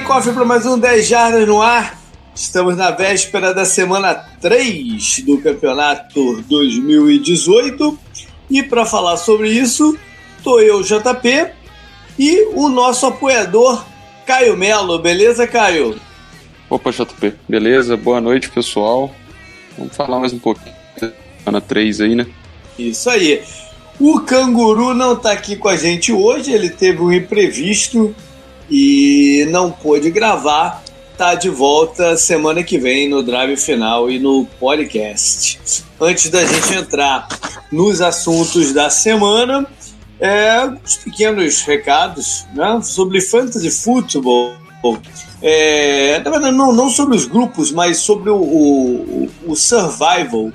Cofre para mais um 10 Jardas no ar. Estamos na véspera da semana 3 do campeonato 2018. E para falar sobre isso, tô eu, JP, e o nosso apoiador, Caio Melo. Beleza, Caio? Opa, JP. Beleza? Boa noite, pessoal. Vamos falar mais um pouquinho da semana 3 aí, né? Isso aí. O Canguru não tá aqui com a gente hoje, ele teve um imprevisto e não pôde gravar. Tá de volta semana que vem no Drive Final e no podcast. Antes da gente entrar nos assuntos da semana, é, uns pequenos recados né, sobre fantasy football. É, não, não sobre os grupos, mas sobre o, o, o survival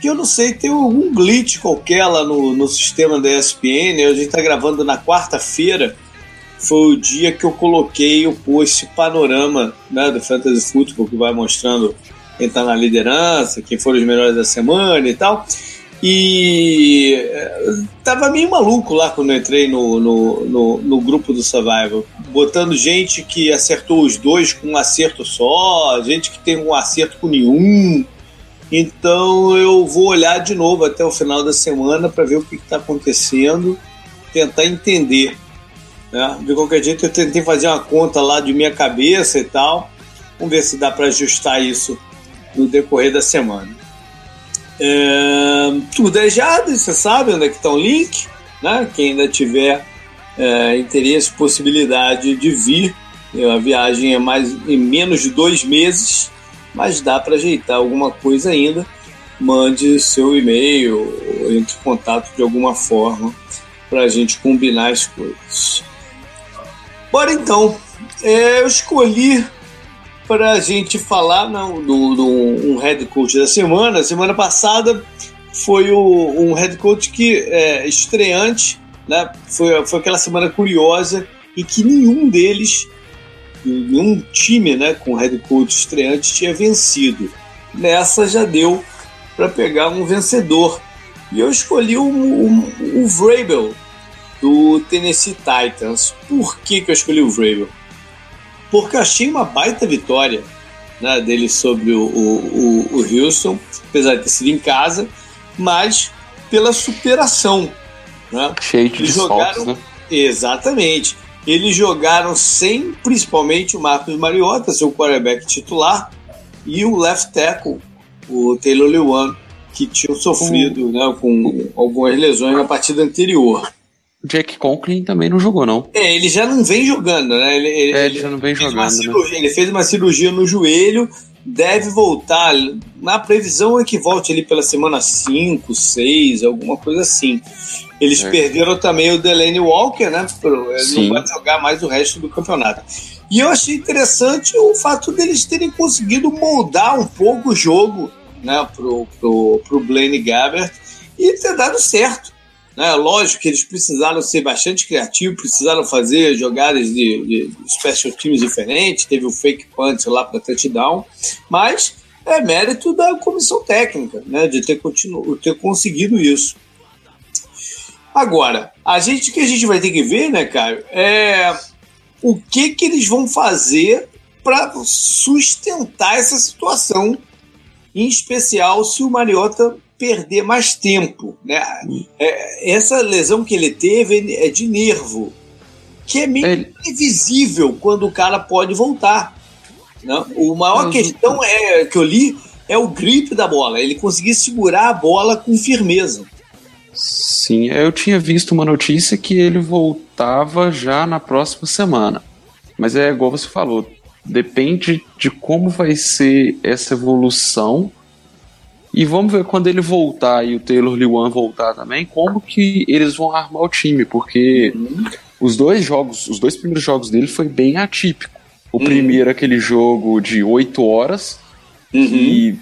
que eu não sei, tem algum glitch qualquer lá no, no sistema da ESPN. A gente está gravando na quarta-feira foi o dia que eu coloquei o post panorama né, do Fantasy Football, que vai mostrando quem está na liderança, quem foram os melhores da semana e tal. E eh, tava meio maluco lá quando eu entrei no, no, no, no, grupo do Survival, botando gente que acertou os dois com um acerto só, gente que tem um acerto com nenhum. Então eu vou olhar de novo até o final da semana para ver o que está acontecendo, tentar entender né? De qualquer jeito, eu tentei fazer uma conta lá de minha cabeça e tal. Vamos ver se dá para ajustar isso no decorrer da semana. É, tudo é jado, você sabe onde é que está o link. Né? Quem ainda tiver é, interesse, possibilidade de vir. A viagem é mais em menos de dois meses, mas dá para ajeitar alguma coisa ainda. Mande seu e-mail, entre em contato de alguma forma para a gente combinar as coisas. Bora então. É, eu escolhi para a gente falar não, do, do, um head coach da semana. Semana passada foi o, um head coach que é estreante, né? Foi, foi aquela semana curiosa em que nenhum deles, nenhum time, né, com head coach estreante tinha vencido. Nessa já deu para pegar um vencedor. E eu escolhi o, o, o Vrabel, do Tennessee Titans. Por que, que eu escolhi o Vrabel? Porque eu achei uma baita vitória né, dele sobre o, o, o, Houston, apesar de ter sido em casa, mas pela superação. Né? Cheio de jogaram, né? Exatamente. Eles jogaram sem, principalmente, o Marcos Mariota, seu quarterback titular, e o left tackle, o Taylor Lewan, que tinham sofrido né, com algumas lesões na partida anterior. Jack Conklin também não jogou, não. É, ele já não vem jogando, né? Ele, ele, é, ele já não vem jogando. Cirurgia, né? Ele fez uma cirurgia no joelho, deve voltar. Na previsão é que volte ali pela semana 5, 6, alguma coisa assim. Eles é. perderam também o Delaney Walker, né? Ele Sim. não vai jogar mais o resto do campeonato. E eu achei interessante o fato deles terem conseguido moldar um pouco o jogo né, pro, pro, pro Blaine Gabbert e ter dado certo. Né? Lógico que eles precisaram ser bastante criativos, precisaram fazer jogadas de, de special teams diferentes, teve o fake punch lá para touchdown, mas é mérito da comissão técnica, né, de ter, continu ter conseguido isso. Agora, a gente que a gente vai ter que ver, né, Caio, é o que que eles vão fazer para sustentar essa situação, em especial se o Mariota perder mais tempo. Né? É, essa lesão que ele teve é de nervo, que é meio ele... invisível quando o cara pode voltar. Né? O maior questão é que eu li é o grip da bola, ele conseguir segurar a bola com firmeza. Sim, eu tinha visto uma notícia que ele voltava já na próxima semana. Mas é igual você falou, depende de como vai ser essa evolução e vamos ver quando ele voltar e o Taylor Lewan voltar também, como que eles vão armar o time, porque uhum. os dois jogos, os dois primeiros jogos dele foi bem atípico. O uhum. primeiro aquele jogo de 8 horas uhum. e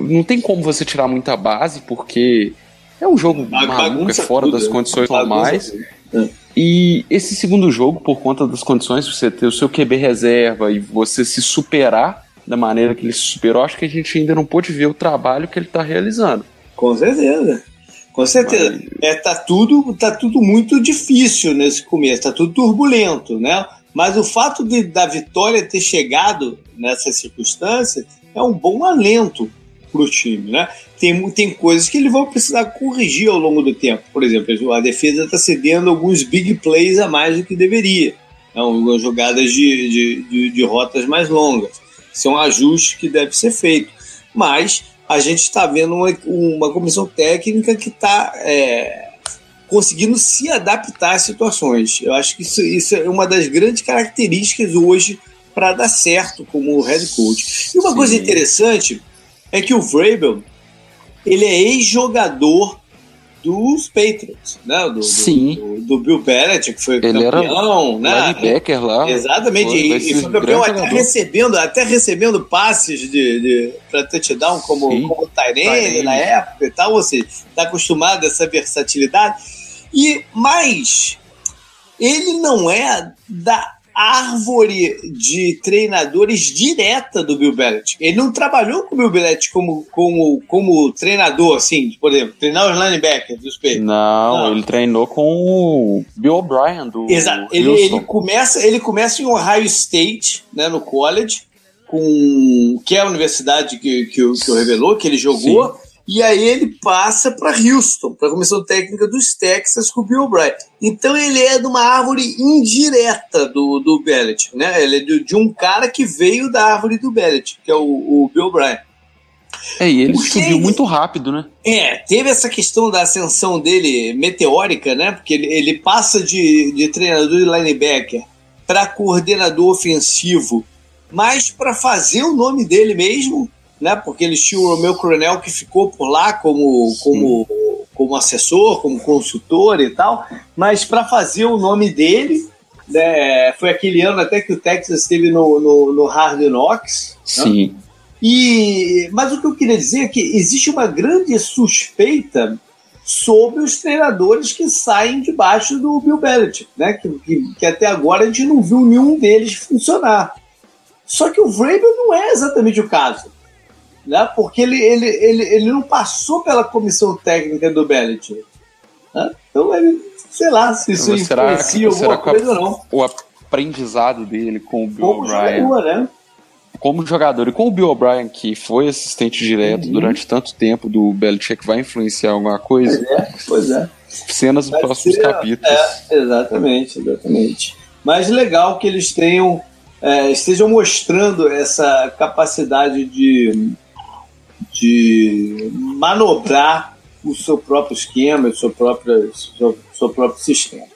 não tem como você tirar muita base porque é um jogo a maluco, é fora tudo, das né? condições normais. É. E esse segundo jogo, por conta das condições, você ter o seu QB reserva e você se superar da maneira que ele se superou, acho que a gente ainda não pôde ver o trabalho que ele está realizando. Com certeza. Com certeza. Mas... É, tá, tudo, tá tudo muito difícil nesse começo, tá tudo turbulento, né? Mas o fato de, da vitória ter chegado nessa circunstância é um bom alento para o time, né? Tem, tem coisas que eles vão precisar corrigir ao longo do tempo. Por exemplo, a defesa está cedendo alguns big plays a mais do que deveria. Algumas jogadas de, de, de, de rotas mais longas. São ajustes que deve ser feito. Mas a gente está vendo uma, uma comissão técnica que está é, conseguindo se adaptar às situações. Eu acho que isso, isso é uma das grandes características hoje para dar certo como head coach. E uma Sim. coisa interessante é que o Vrabel ele é ex-jogador dos Patriots, né? Do, Sim. Do, do, Bill Belichick, que foi ele campeão, né? Linebacker lá. Exatamente, foi, e, e, foi campeão até recebendo, até recebendo passes de, de para touchdown como, Sim. como Tyrene na época e tal, ou seja, está acostumado a essa versatilidade. E mais, ele não é da árvore de treinadores direta do Bill Belichick. Ele não trabalhou com o Bill Belichick como, como, como treinador, assim, por exemplo, treinar os linebackers dos Patriots. Não, não, ele treinou com o Bill O'Brien do Exato. Ele, ele, começa, ele começa em Ohio State, né, no college, com que é a universidade que, que, que, revelou, que ele jogou. Sim. E aí ele passa para Houston, para a comissão técnica dos Texas com o Bill O'Brien. Então ele é de uma árvore indireta do, do Belichick, né? Ele é de, de um cara que veio da árvore do Belichick, que é o, o Bill O'Brien. É, e ele Porque subiu ele, muito rápido, né? É, teve essa questão da ascensão dele meteórica, né? Porque ele, ele passa de, de treinador de linebacker para coordenador ofensivo, mas para fazer o nome dele mesmo né? Porque eles tinham o Romeu Coronel que ficou por lá como, como, como assessor, como consultor e tal, mas para fazer o nome dele, né, foi aquele ano até que o Texas esteve no, no, no Hard Knocks. Né? Sim. Né? E, mas o que eu queria dizer é que existe uma grande suspeita sobre os treinadores que saem debaixo do Bill Belichick, né? Que, que, que, até agora a gente não viu nenhum deles funcionar. Só que o Vrabel não é exatamente o caso né? porque ele, ele, ele, ele não passou pela comissão técnica do Belichick. Né? Então, ele, sei lá se isso será, influencia alguma coisa ou não. O aprendizado dele com o Bill O'Brien. Né? Como jogador e com o Bill O'Brien, que foi assistente direto uhum. durante tanto tempo do Belichick, vai influenciar alguma coisa? Pois é, pois é. Cenas dos próximos ser, capítulos. É, exatamente, exatamente. Mas legal que eles tenham, é, estejam mostrando essa capacidade de de manobrar o seu próprio esquema, o seu próprio, seu, seu próprio sistema.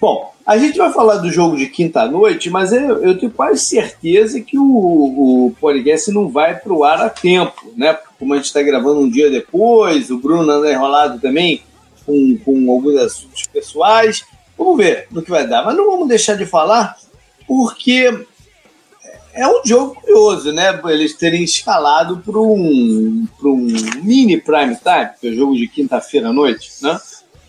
Bom, a gente vai falar do jogo de quinta-noite, mas eu, eu, tenho quase certeza que o, o podcast não vai para o ar a tempo, né? Como a gente está gravando um dia depois, o Bruno anda enrolado também com, com alguns assuntos pessoais. Vamos ver no que vai dar. Mas não vamos deixar de falar, porque é um jogo curioso, né? Eles terem escalado para um, um mini prime time, que é o jogo de quinta-feira à noite, né?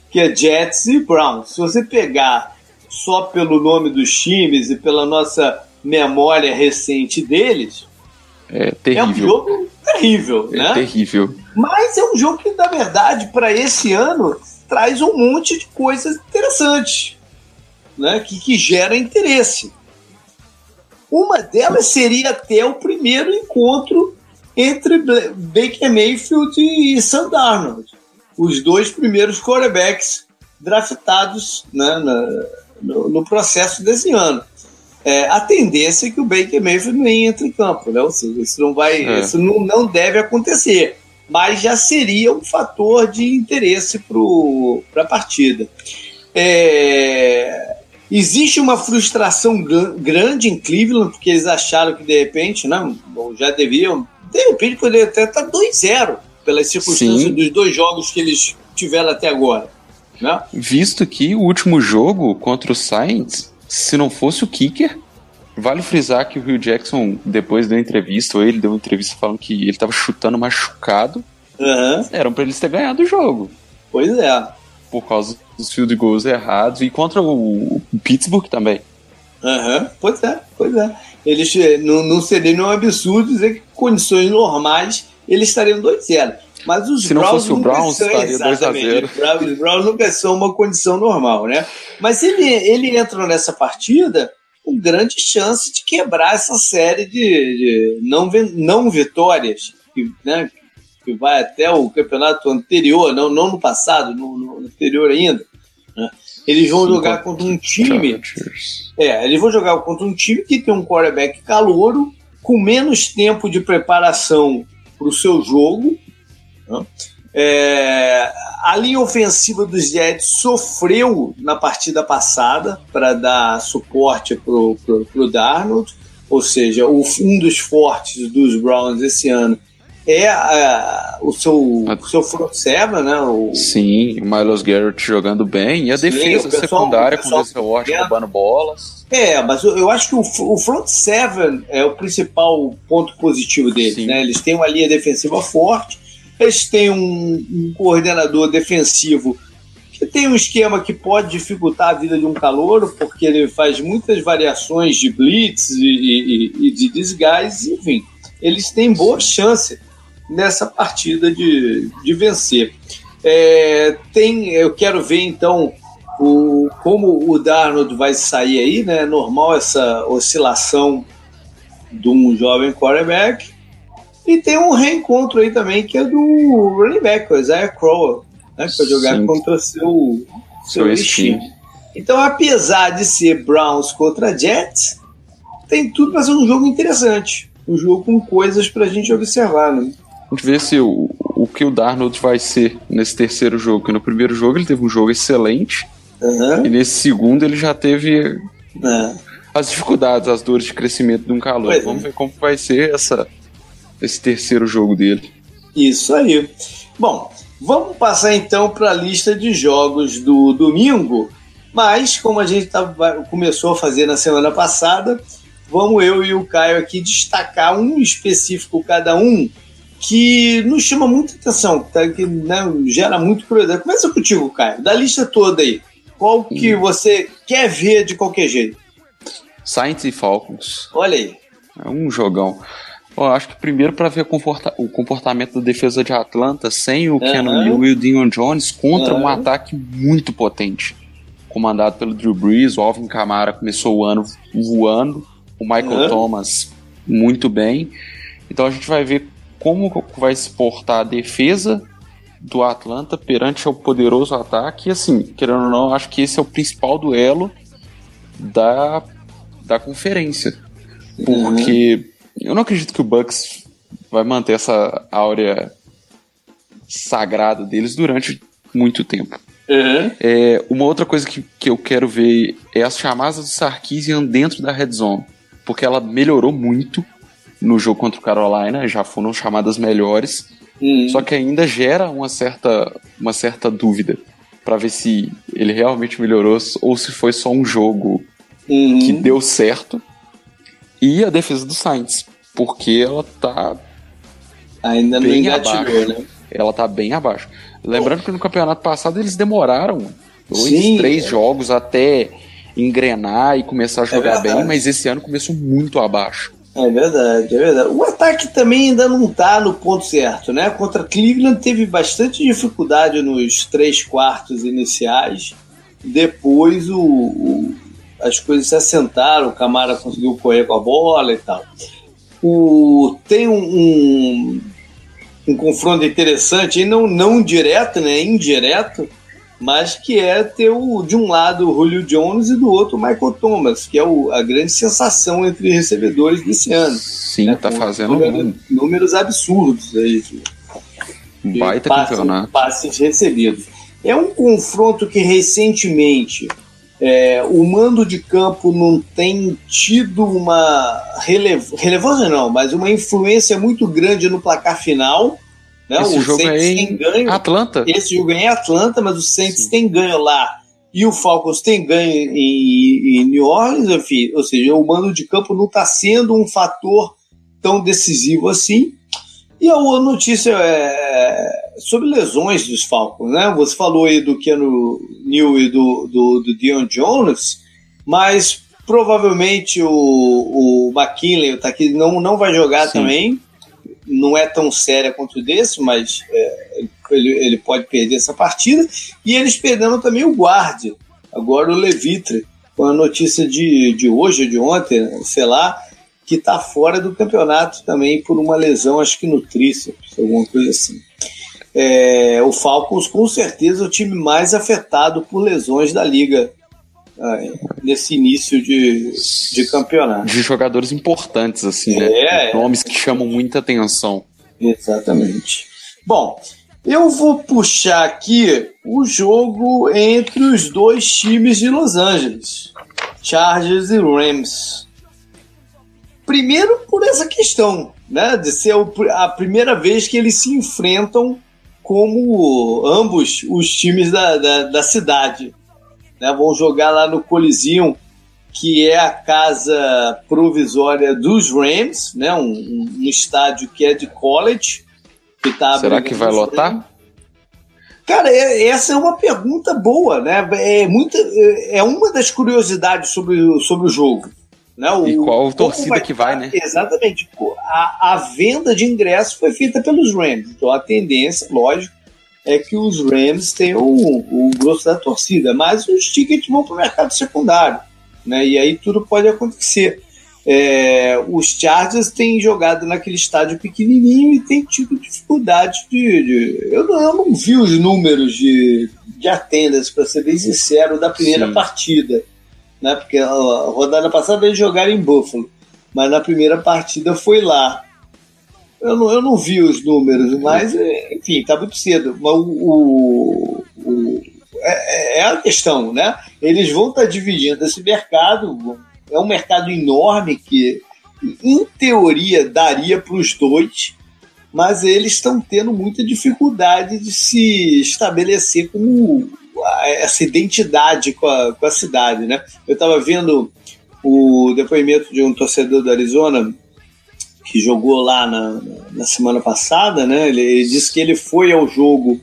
Que é Jets e Browns. Se você pegar só pelo nome dos times e pela nossa memória recente deles, é terrível. É um jogo terrível, é né? Terrível. Mas é um jogo que, na verdade, para esse ano, traz um monte de coisas interessantes, né? Que, que gera interesse. Uma delas seria até o primeiro encontro entre Baker Mayfield e Sam Darnold, os dois primeiros quarterbacks draftados né, no, no, processo desse ano. É, a tendência é que o Baker Mayfield nem entre em campo, né? Ou seja, isso não vai, é. isso não, não deve acontecer, mas já seria um fator de interesse para a partida. É, Existe uma frustração grande em Cleveland, porque eles acharam que de repente, não, já deviam, de repente poderia até estar 2-0 pelas circunstâncias Sim. dos dois jogos que eles tiveram até agora. Né? Visto que o último jogo contra o Saints, se não fosse o kicker, vale frisar que o Rio Jackson, depois da entrevista, ou ele deu uma entrevista falando que ele estava chutando machucado, uhum. eram para eles ter ganhado o jogo. Pois é. Por causa dos field goals errados e contra o, o Pittsburgh também. Uhum, pois é, pois é. Eles eh, não, não seria nenhum absurdo dizer que condições normais eles estariam 2-0. Mas os Se não Browns fosse o Browns, estaria 2x0. Os Browns nunca são uma condição normal, né? Mas ele, ele entra nessa partida com grande chance de quebrar essa série de, de não, não vitórias, né, que vai até o campeonato anterior, não, não no passado, no, no anterior ainda. Né? Eles vão jogar contra um time. É, eles vão jogar contra um time que tem um quarterback calouro, com menos tempo de preparação para o seu jogo. Né? É, a linha ofensiva dos Jets sofreu na partida passada para dar suporte para o Darnold, ou seja, um dos fortes dos Browns esse ano é o seu, o seu front seven, né? O... Sim, o Miles Garrett jogando bem e a Sim, defesa pessoal, secundária com o Denzel Washington roubando bolas. É, mas eu, eu acho que o, o, front seven é o principal ponto positivo deles, né? Eles têm uma linha defensiva forte eles têm um, um, coordenador defensivo que tem um esquema que pode dificultar a vida de um calouro, porque ele faz muitas variações de blitz e, e, e de desguise, enfim. Eles têm boa chance nessa partida de, de vencer. É, tem, eu quero ver então o, como o Darnold vai sair aí, né? É normal essa oscilação de um jovem quarterback. E tem um reencontro aí também que é do running back, o Isaiah Crowell, né, para jogar Sim. contra seu, seu, seu time. Então, apesar de ser Browns contra Jets, tem tudo para ser um jogo interessante. Um jogo com coisas para a gente observar. Né? A gente vê se o, o que o Darnold vai ser nesse terceiro jogo. Porque no primeiro jogo ele teve um jogo excelente. Uhum. E nesse segundo ele já teve é. as dificuldades, as dores de crescimento de um calor. Pois Vamos é. ver como vai ser essa esse terceiro jogo dele. Isso aí. Bom, vamos passar então para a lista de jogos do domingo. Mas, como a gente tá, começou a fazer na semana passada, vamos eu e o Caio aqui destacar um específico cada um que nos chama muita atenção, tá? que né, gera muito curiosidade. Começa contigo, Caio, da lista toda aí. Qual que hum. você quer ver de qualquer jeito? Saints e Falcons. Olha aí. É um jogão. Eu acho que primeiro para ver o comportamento da defesa de Atlanta sem o uhum. Neal e o Dion Jones contra uhum. um ataque muito potente, comandado pelo Drew Brees. O Alvin Kamara começou o ano voando, o Michael uhum. Thomas muito bem. Então a gente vai ver como vai se portar a defesa do Atlanta perante o poderoso ataque. E assim, querendo ou não, acho que esse é o principal duelo da, da conferência. Porque eu não acredito que o Bucks vai manter essa áurea sagrada deles durante muito tempo. Uhum. É, uma outra coisa que, que eu quero ver é as chamadas do Sarkisian dentro da red zone. Porque ela melhorou muito no jogo contra o Carolina, já foram chamadas melhores. Uhum. Só que ainda gera uma certa, uma certa dúvida para ver se ele realmente melhorou ou se foi só um jogo uhum. que deu certo e a defesa do Saints, porque ela tá ainda bem não abaixo. né? Ela tá bem abaixo. Lembrando que no campeonato passado eles demoraram dois, Sim, três é. jogos até engrenar e começar a é jogar é bem, mas esse ano começou muito abaixo. É verdade, é verdade. O ataque também ainda não tá no ponto certo, né? Contra Cleveland teve bastante dificuldade nos três quartos iniciais. Depois o, o as coisas se assentaram, o Camara conseguiu correr com a bola e tal. O, tem um, um, um confronto interessante, e não, não direto, né, indireto, mas que é ter o, de um lado o Julio Jones e do outro o Michael Thomas, que é o, a grande sensação entre recebedores desse ano. Sim, né, tá fazendo números, números absurdos aí. De, Baita passes, campeonato. Passes recebidos. É um confronto que recentemente é, o mando de campo não tem tido uma relev relevância, não, mas uma influência muito grande no placar final. Né? Esse o jogo Saints é em ganho. Atlanta? Esse jogo é em Atlanta, mas o Saints Sim. tem ganho lá e o Falcons tem ganho em, em New Orleans, enfim, ou seja, o mando de campo não está sendo um fator tão decisivo assim. E a outra notícia é sobre lesões dos Falcons, né? Você falou aí do Keanu New e do, do, do Dion Jones, mas provavelmente o, o McKinley tá aqui, não, não vai jogar Sim. também. Não é tão séria quanto o desse, mas é, ele, ele pode perder essa partida. E eles perderam também o guarda, agora o Levitre, com a notícia de, de hoje, de ontem, sei lá, que está fora do campeonato também por uma lesão, acho que no tríceps, alguma coisa assim. É, o Falcons, com certeza, é o time mais afetado por lesões da liga nesse início de, de campeonato. De jogadores importantes, assim, né? É, Nomes que chamam muita atenção. Exatamente. Bom, eu vou puxar aqui o jogo entre os dois times de Los Angeles, Chargers e Rams. Primeiro por essa questão, né, de ser a primeira vez que eles se enfrentam como ambos os times da, da, da cidade. Né, vão jogar lá no Coliseum, que é a casa provisória dos Rams, né, um, um estádio que é de college. Que tá Será que vai lotar? Cara, é, essa é uma pergunta boa, né? É, muita, é uma das curiosidades sobre, sobre o jogo. Né? O, e qual torcida vai, que vai, né? Exatamente. A, a venda de ingressos foi feita pelos Rams. Então a tendência, lógico, é que os Rams tenham o, o grosso da torcida, mas os tickets vão para o mercado secundário. Né? E aí tudo pode acontecer. É, os Chargers têm jogado naquele estádio pequenininho e têm tido dificuldade de. de eu, não, eu, não, vi os números de, de attendance, para ser bem sincero, da primeira Sim. partida né? Porque a rodada passada eles jogaram em Buffalo, mas na primeira partida foi lá. Eu não, eu não vi os números, mas enfim, tá muito cedo. Mas o, o, o é, é, a questão, né? Eles vão estar tá dividindo esse mercado, é um mercado enorme que, em teoria, daria para os dois, mas eles estão tendo muita dificuldade de se estabelecer como essa identidade com a, com a cidade, né? Eu estava vendo o depoimento de um torcedor do Arizona que jogou lá na, na semana passada, né? Ele, ele, disse que ele foi ao jogo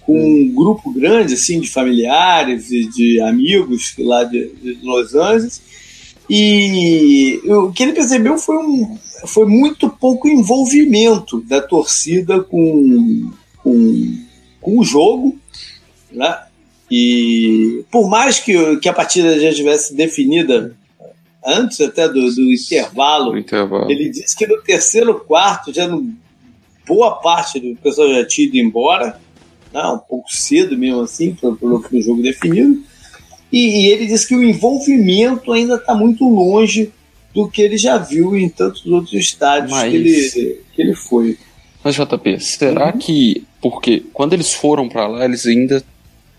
com um grupo grande, assim, de familiares e de amigos lá de, de Los Angeles e o que ele percebeu foi, um, foi muito pouco envolvimento da torcida com, com, com o jogo, né? E por mais que, que a partida já estivesse definida antes até do, do intervalo, intervalo, ele disse que no terceiro quarto, já no, boa parte do pessoal já tinha ido embora, né, um pouco cedo mesmo assim, para o jogo definido. E, e, ele disse que o envolvimento ainda está muito longe do que ele já viu em tantos outros estádios Mas... que, ele, que ele foi. Mas, JP, será uhum. que. Porque quando eles foram para lá, eles ainda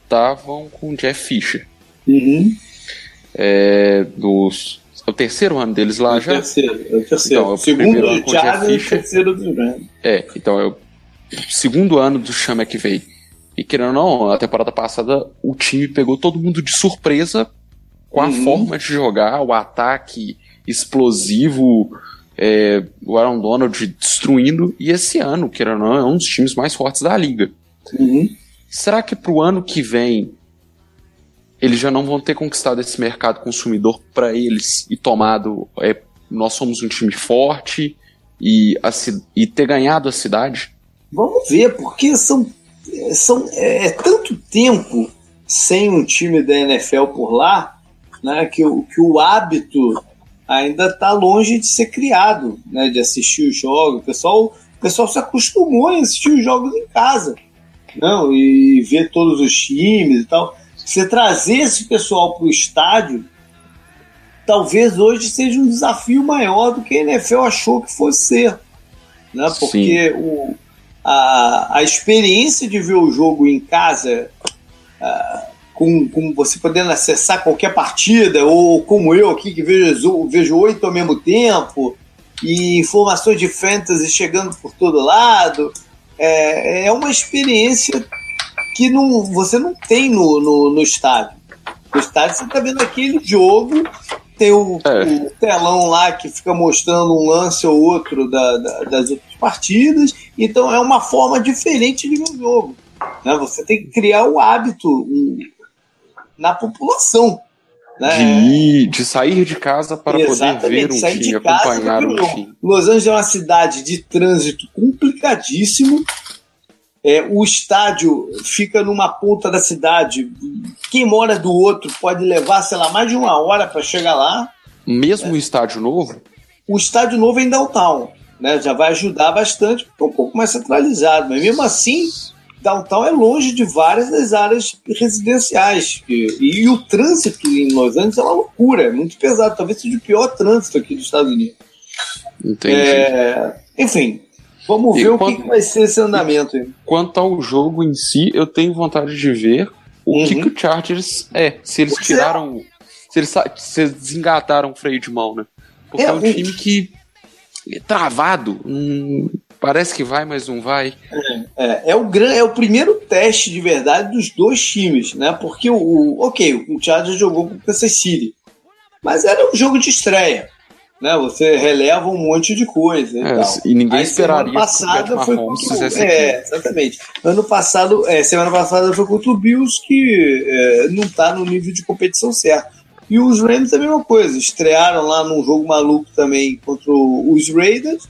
estavam com o Jeff Fisher. Uhum. É, dos, é o terceiro ano deles lá é já? Terceiro, é o terceiro. Então, é o segundo ano com o Jeff Fisher. terceiro do Rams. É, então é o segundo ano do Sean McVay. E querendo ou não, a temporada passada o time pegou todo mundo de surpresa com a uhum. forma de jogar, o ataque explosivo, é, o Aaron Donald destruindo. E esse ano, querendo ou não, é um dos times mais fortes da liga. Uhum. Será que para o ano que vem eles já não vão ter conquistado esse mercado consumidor para eles e tomado? É, nós somos um time forte e, a, e ter ganhado a cidade? Vamos ver, porque são, são é, é tanto tempo sem um time da NFL por lá, né, que, que o hábito ainda está longe de ser criado, né, de assistir os jogos. O pessoal, o pessoal se acostumou a assistir os jogos em casa não, e ver todos os times e tal. Você trazer esse pessoal para o estádio, talvez hoje seja um desafio maior do que a NFL achou que fosse ser. Né? Porque o, a, a experiência de ver o jogo em casa, uh, com, com você podendo acessar qualquer partida, ou como eu aqui que vejo, vejo oito ao mesmo tempo, e informações de fantasy chegando por todo lado é, é uma experiência que não, você não tem no, no, no estádio. No estádio você está vendo aquele jogo, tem o, é. o, telão lá que fica mostrando um lance ou outro da, da, das outras partidas, então é uma forma diferente de ver o jogo. Né? Você tem que criar o hábito um, na população. Né? De, ir, de sair de casa para Exatamente, poder ver um sair time, acompanhar um time. Los Angeles é uma cidade de trânsito complicadíssimo. É, o estádio fica numa ponta da cidade. Quem mora do outro pode levar, sei lá, mais de uma hora para chegar lá. Mesmo é. o estádio novo? O estádio novo é em downtown. Né? Já vai ajudar bastante, porque é um pouco mais centralizado. Mas mesmo assim, downtown é longe de várias das áreas residenciais. E, e, o trânsito em Los Angeles é uma loucura, é muito pesado. Talvez seja o pior trânsito aqui dos Estados Unidos. Entendi. É, enfim, vamos e ver quanto, o que vai ser esse andamento. Aí. Quanto ao jogo em si, eu tenho vontade de ver o uhum. que, que o Chargers é. Se eles pois é. tiraram. É. Se eles, se eles desengataram o freio de mão, né? Porque é, é um time que é travado. Hum, parece que vai, mas não vai. É, é, é, o gran, é o primeiro teste de verdade dos dois times, né? Porque o, o ok, o Chargers jogou com o Kansas City, mas era um jogo de estreia né? Você releva um monte de coisa. É, e, e ninguém Aí, esperaria semana passada foi contra, É, exatamente. Ano passado, é, semana passada foi contra o Bills que é, não está no nível de competição certo. E os Rams é a mesma coisa, estrearam lá num jogo maluco também contra os Raiders.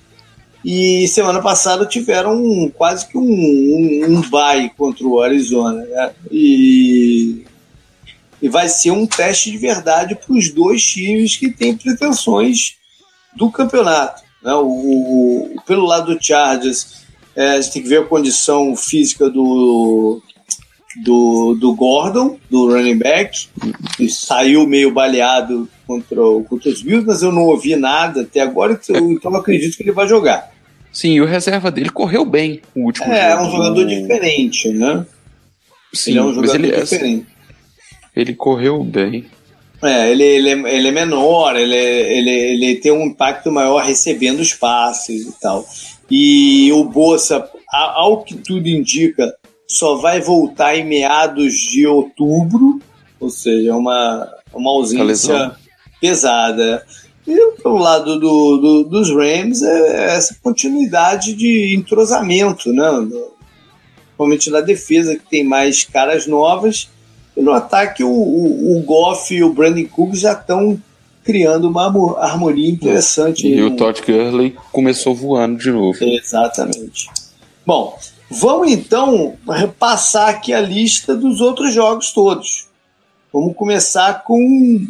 E semana passada tiveram um, quase que um, um, um bye contra o Arizona. Né? E e vai ser um teste de verdade para os dois times que têm pretensões do campeonato. Né? O, o, pelo lado do Chargers, é, a gente tem que ver a condição física do, do, do Gordon, do running back, que saiu meio baleado contra, contra os Bills, mas eu não ouvi nada até agora, então, então acredito que ele vai jogar. Sim, o reserva dele correu bem o último é, jogo. É, um jogador diferente, né? Sim, ele é um jogador ele, diferente. Ele correu bem. É, ele, ele, é, ele é menor, ele, ele, ele tem um impacto maior recebendo os passes e tal. E o Bolsa, ao que tudo indica, só vai voltar em meados de outubro, ou seja, é uma, uma ausência pesada. E pelo lado do, do, dos Rams, é essa continuidade de entrosamento, né? Principalmente na defesa, que tem mais caras novas e no ataque, o, o, o Goff e o Brandon Cook já estão criando uma harmonia interessante. E o Todd Gurley começou voando de novo. Exatamente. Bom, vamos então repassar aqui a lista dos outros jogos todos. Vamos começar com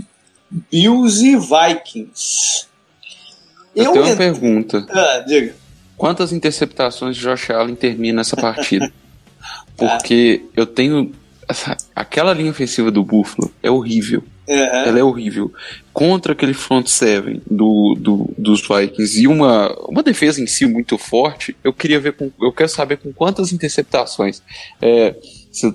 Bills e Vikings. Eu, Eu tenho ent... uma pergunta. Ah, diga. Quantas interceptações de Josh Allen termina essa partida? Porque eu tenho aquela linha ofensiva do Buffalo é horrível. É. Ela é horrível. Contra aquele front seven do, do, dos Vikings e uma, uma defesa em si muito forte, eu queria ver com, eu quero saber com quantas interceptações. É, se,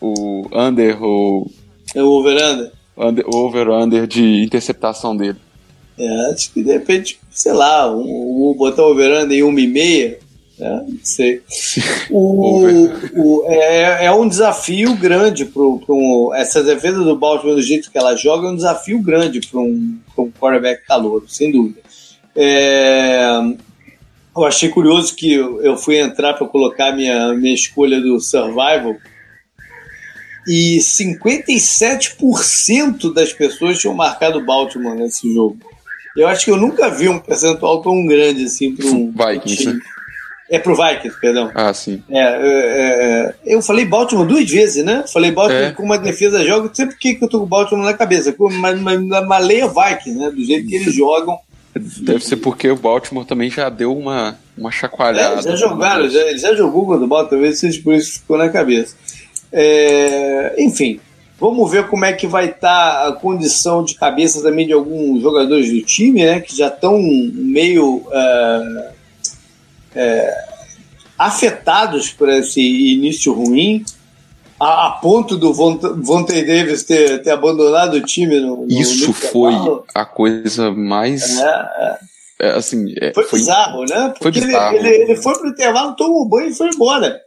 o under ou. É o over-under? Under, over-under de interceptação dele. É, acho que de repente, sei lá, um, um botar over-under em uma e meia né? Não sei. O, o, é, é um desafio grande para um, essa defesa do Baltimore do jeito que ela joga é um desafio grande para um, um quarterback calor, sem dúvida. É, eu achei curioso que eu fui entrar para colocar minha, minha escolha do Survival e 57% das pessoas tinham marcado Baltimore nesse jogo. Eu acho que eu nunca vi um percentual tão grande assim para um Vikings. Time. É pro Vikings, perdão. Ah, sim. É, é, é, eu falei Baltimore duas vezes, né? Falei Baltimore é. com uma defesa joga. Não sei por que eu tô com o Baltimore na cabeça. Mas, mas, mas leia Vikings, né? Do jeito que eles jogam. Deve ser porque o Baltimore também já deu uma, uma chacoalhada. É, já jogaram, já, já jogou quando o Baltimore, talvez seja por isso que ficou na cabeça. É, enfim, vamos ver como é que vai estar tá a condição de cabeça também de alguns jogadores do time, né? Que já estão meio. Uh, é, afetados por esse início ruim, a, a ponto do Vontae Davis ter, ter abandonado o time no, no Isso foi a coisa mais. É, é. É, assim, é, foi, foi, bizarro, né? Porque bizarro. Ele, ele, ele foi pro intervalo, tomou banho e foi embora.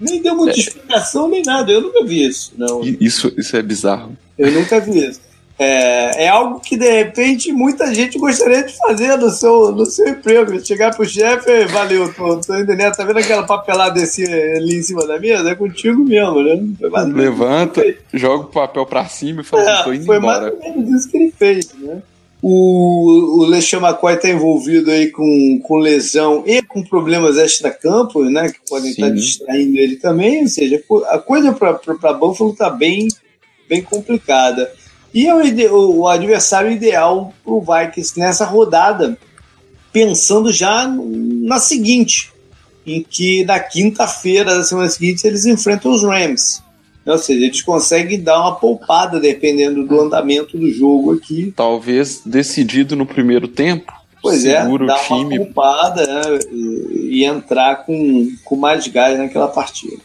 Nem deu muita é. explicação, nem nada. Eu nunca vi isso. Não. Isso, isso é bizarro. Eu nunca vi isso. É, é algo que de repente muita gente gostaria de fazer no seu, no seu emprego. Chegar pro chefe, valeu, tô, tô indo nessa, tá vendo aquela papelada desse ali em cima da mesa? É contigo mesmo, né? Levanta, joga o papel pra cima e fala, é, tô indo foi embora. Foi mais ou menos isso que ele fez, né? O, o LeSean McCoy está envolvido aí com, com lesão e com problemas extra-campo, né? Que podem Sim. estar distraindo ele também. Ou seja, a coisa para Buffalo está bem, bem complicada. E é o, o adversário ideal para o Vikings nessa rodada, pensando já na seguinte, em que na quinta-feira da semana seguinte eles enfrentam os Rams. Ou seja, eles conseguem dar uma poupada dependendo do andamento do jogo aqui. Talvez decidido no primeiro tempo. Pois é, dar uma poupada né, e, e, entrar com, com mais gás naquela partida.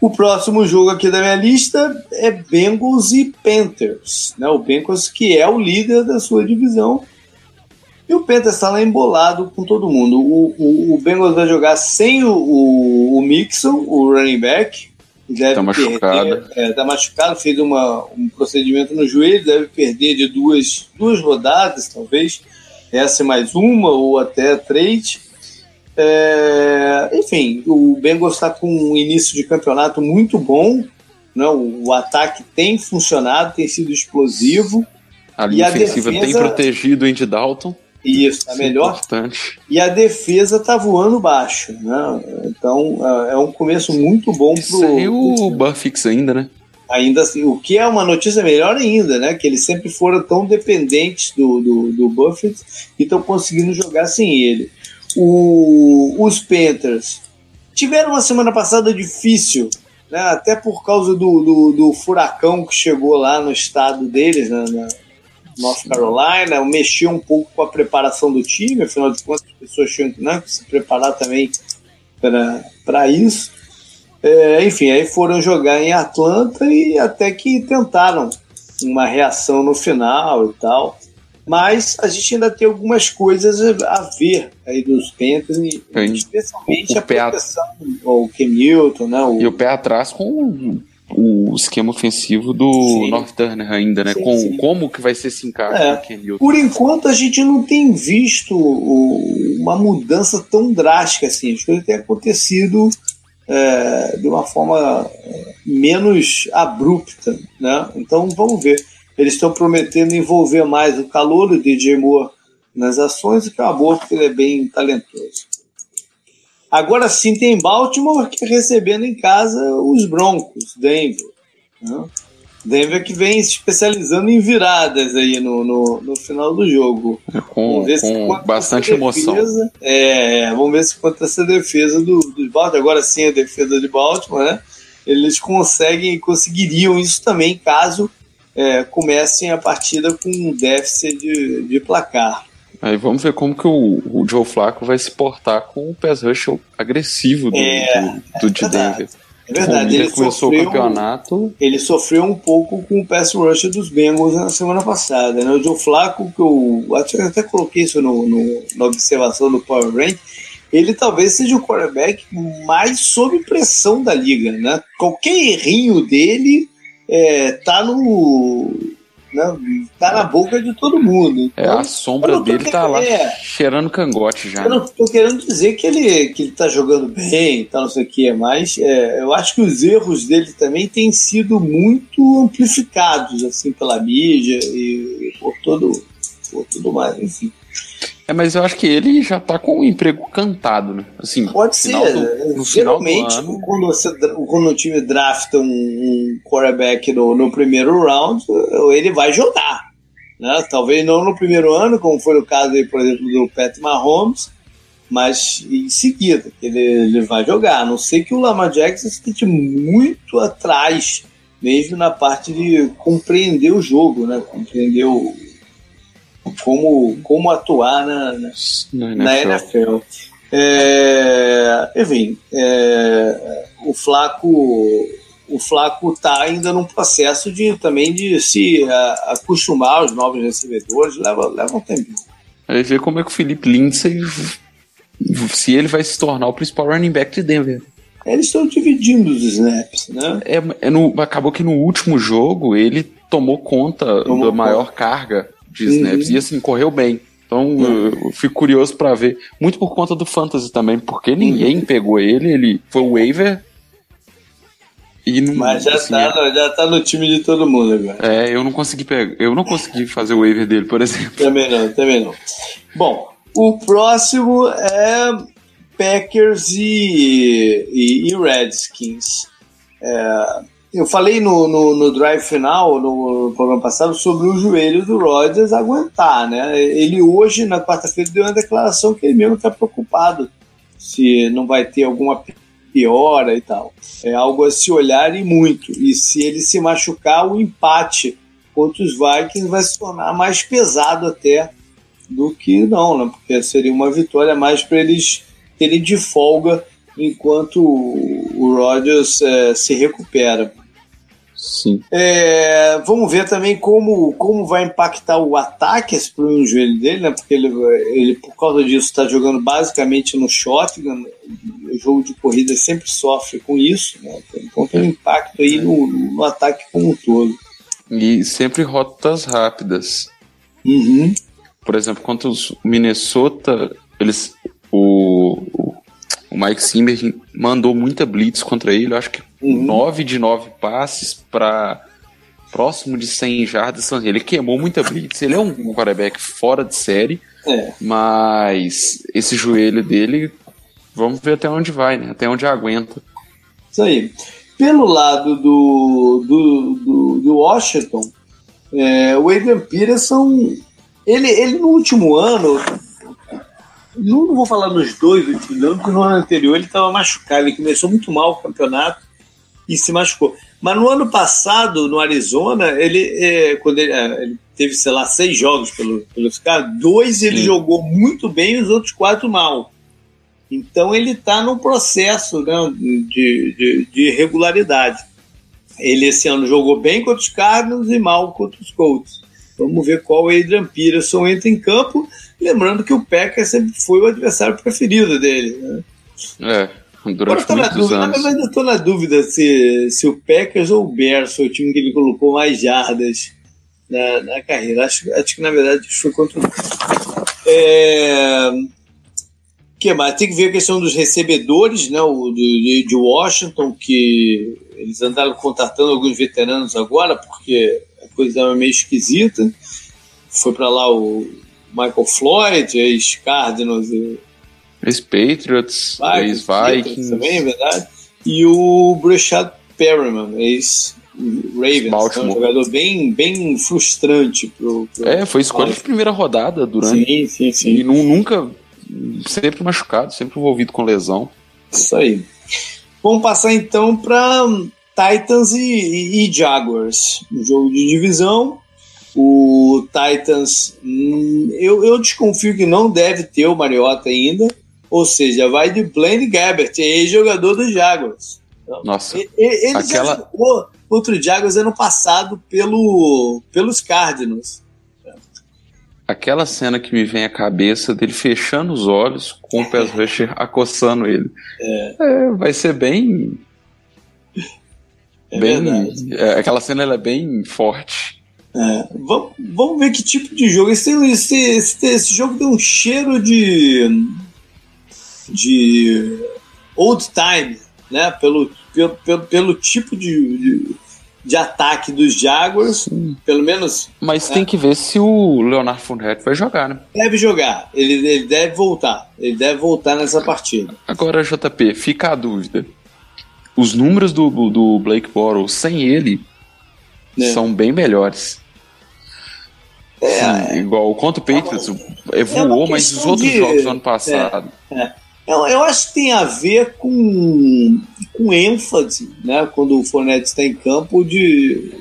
O próximo jogo aqui da minha lista é Bengals e Panthers. Né? O Bengals que é o líder da sua divisão. E o Panthers está lá embolado com todo mundo. O, o, o Bengals vai jogar sem o, o, o Mixon, o running back, deve tá machucado. É, tá machucado, fez uma, um procedimento no joelho, deve perder de duas, duas rodadas, talvez. Essa mais uma, ou até três. É, enfim, o Bengals está com um início de campeonato muito bom. Né? O, o ataque tem funcionado, tem sido explosivo. A linha ofensiva defesa, tem protegido o Andy Dalton. Isso, tá melhor. Importante. E a defesa tá voando baixo, né? Então é, é um começo muito bom pro. Sem o Buffix ainda, né? Ainda assim, o que é uma notícia melhor ainda, né? Que eles sempre foram tão dependentes do, do, do Buffett e estão conseguindo jogar sem ele. O, os Panthers tiveram uma semana passada difícil, né? Até por causa do, do, do furacão que chegou lá no estado deles, né? Na, North Carolina, mexeu um pouco com a preparação do time, afinal de contas, as pessoas tinham né, que se preparar também para isso. É, enfim, aí foram jogar em Atlanta e até que tentaram uma reação no final e tal. Mas a gente ainda tem algumas coisas a ver aí dos Panthers, especialmente o, a proteção, o Ken Newton, né? O... E o pé atrás com o esquema ofensivo do sim. North Turner ainda, né? Sim, Com sim. como que vai ser esse encaixe é. Por enquanto a gente não tem visto uma mudança tão drástica assim. As coisas têm acontecido é, de uma forma é, menos abrupta, né? Então vamos ver. Eles estão prometendo envolver mais o calor do DJ Moore nas ações e acabou porque ele é bem talentoso. Agora sim tem Baltimore que recebendo em casa os Broncos, Denver. Né? Denver que vem se especializando em viradas aí no, no, no final do jogo. É, com, com bastante emoção. é, vamos ver se contra essa defesa do, do Baltimore, agora sim a defesa de Baltimore, né? Eles conseguem, conseguiriam isso também caso é, comecem a partida com um déficit de, de placar. Aí vamos ver como que o, o Joe Flacco vai se portar com o pass rush agressivo do, é, do, do de Denver. É verdade, ele começou sofreu, o campeonato. Ele sofreu um pouco com o pass rush dos Bengals na semana passada. Né? O Joe Flacco, que eu até, até coloquei isso no, no, na observação do Power Rank, ele talvez seja o quarterback mais sob pressão da liga. Né? Qualquer errinho dele é, tá no né? Tá na boca de todo mundo. Então, é, a então, sombra dele tá lá é, cheirando cangote já. Eu não tô querendo dizer que ele, que ele tá jogando bem e tal, não sei o que, mas é, eu acho que os erros dele também têm sido muito amplificados, assim, pela mídia e, e por todo, por tudo mais, enfim. É, mas eu acho que ele já tá com o emprego cantado, né? Assim, Pode ser. Do, no Geralmente, ano... quando, você, quando o time drafta um, um quarterback no, no primeiro round, ele vai jogar. Né? Talvez não no primeiro ano, como foi o caso, aí, por exemplo, do Pat Mahomes, mas em seguida ele, ele vai jogar. A não sei que o Lamar Jackson esteja muito atrás, mesmo na parte de compreender o jogo, né? compreender o, como, como atuar na, na, na NFL. É, enfim, é, o Flaco o Flaco está ainda num processo de também de se a, acostumar aos novos recebedores, leva, leva um tempinho. Aí ver como é que o Felipe Lindsay se ele vai se tornar o principal running back de Denver. Eles estão dividindo os snaps, né? É, é no, acabou que no último jogo ele tomou conta tomou da maior carga de snaps. Uhum. E assim, correu bem. Então uhum. eu fico curioso para ver. Muito por conta do Fantasy também, porque ninguém uhum. pegou ele, ele foi o waiver. E não, Mas já, assim, tá, já tá no time de todo mundo agora. É, eu não consegui pegar. Eu não consegui fazer o waiver dele, por exemplo. Também não, também não. Bom, o próximo é Packers e, e, e Redskins. É, eu falei no, no, no, drive final, no programa passado, sobre o joelho do Rodgers aguentar, né? Ele hoje, na quarta-feira, deu uma declaração que ele mesmo está preocupado se não vai ter alguma piora e tal. É algo a se olhar e muito. E se ele se machucar, o empate contra os Vikings vai se tornar mais pesado até do que não, né? Porque seria uma vitória mais para eles terem de folga enquanto o Rodgers é, se recupera. Sim. É, vamos ver também como, como vai impactar o ataque esse problema no joelho dele, né? Porque ele, ele por causa disso, está jogando basicamente no shotgun. O jogo de corrida sempre sofre com isso, né? Então tem um impacto aí no, no ataque como um todo. E sempre rotas rápidas. Uhum. Por exemplo, contra os Minnesota, eles. O, o Mike Zimmer mandou muita blitz contra ele, eu acho que uhum. 9 de 9 passes para próximo de 100 jardas. Ele queimou muita blitz, ele é um quarterback fora de série, é. mas esse joelho dele, vamos ver até onde vai, né? até onde aguenta. Isso aí. Pelo lado do, do, do, do Washington, é, o Adrian Peterson, ele, ele no último ano não, vou falar nos dois últimos anos, porque no ano anterior ele estava machucado. Ele começou muito mal o campeonato e se machucou. Mas no ano passado, no Arizona, ele, é, quando ele, é, ele, teve, sei lá, seis jogos pelo, pelos caras, dois ele Sim. jogou muito bem e os outros quatro mal. Então ele está num processo né, de, de, de regularidade. Ele esse ano jogou bem contra os Cardinals e mal contra os Colts. Vamos ver qual Adrian Peterson entra em campo. Lembrando que o Packers sempre foi o adversário preferido dele. Né? É, durante Agora, muitos dúvida, anos. Mas eu estou na dúvida se, se o Packers ou o Bears foi o time que ele colocou mais jardas na, na carreira. Acho, acho que, na verdade, foi contra o... É... que mais? Tem que ver a questão dos recebedores, né? O de, de Washington, que eles andaram contratando alguns veteranos agora, porque a coisa estava meio esquisita. Foi para lá o Michael Floyd, ex-Cardinals. Ex-Patriots, ex-Vikings. Também, é verdade. E o Brashad Perriman, ex-Ravens. É um jogador bem, bem frustrante. Pro, pro é, foi escolha de primeira rodada durante. Sim, sim, sim. E nunca. Sempre machucado, sempre envolvido com lesão. Isso aí. Vamos passar então para Titans e, e, e Jaguars. Um jogo de divisão. O Titans, hum, eu, eu desconfio que não deve ter o Mariota ainda. Ou seja, vai de Blaine Gabbert, ex-jogador dos Jaguars. Nossa. Ele, ele aquela... já jogou contra o Jaguars ano passado pelo, pelos Cardinals. Aquela cena que me vem à cabeça dele fechando os olhos com o pass rusher acossando ele. É. É, vai ser bem. É bem é, aquela cena é bem forte. É, vamos, vamos ver que tipo de jogo. Esse, esse, esse, esse jogo tem um cheiro de. De. old time, né? Pelo, pelo, pelo, pelo tipo de, de, de ataque dos Jaguars, pelo menos. Mas É. tem que ver se o Leonardo Fournette vai jogar, né? Deve jogar, ele, ele deve voltar. Ele deve voltar nessa partida. Agora, JP, fica a dúvida. Os números do, do Blake Bortles sem ele É. são bem melhores. É, Igual contra o Patriots, É voou, mas os outros de- jogos do ano passado. Eu, eu acho que tem a ver com, com ênfase, né? Quando o Fournette está em campo, de,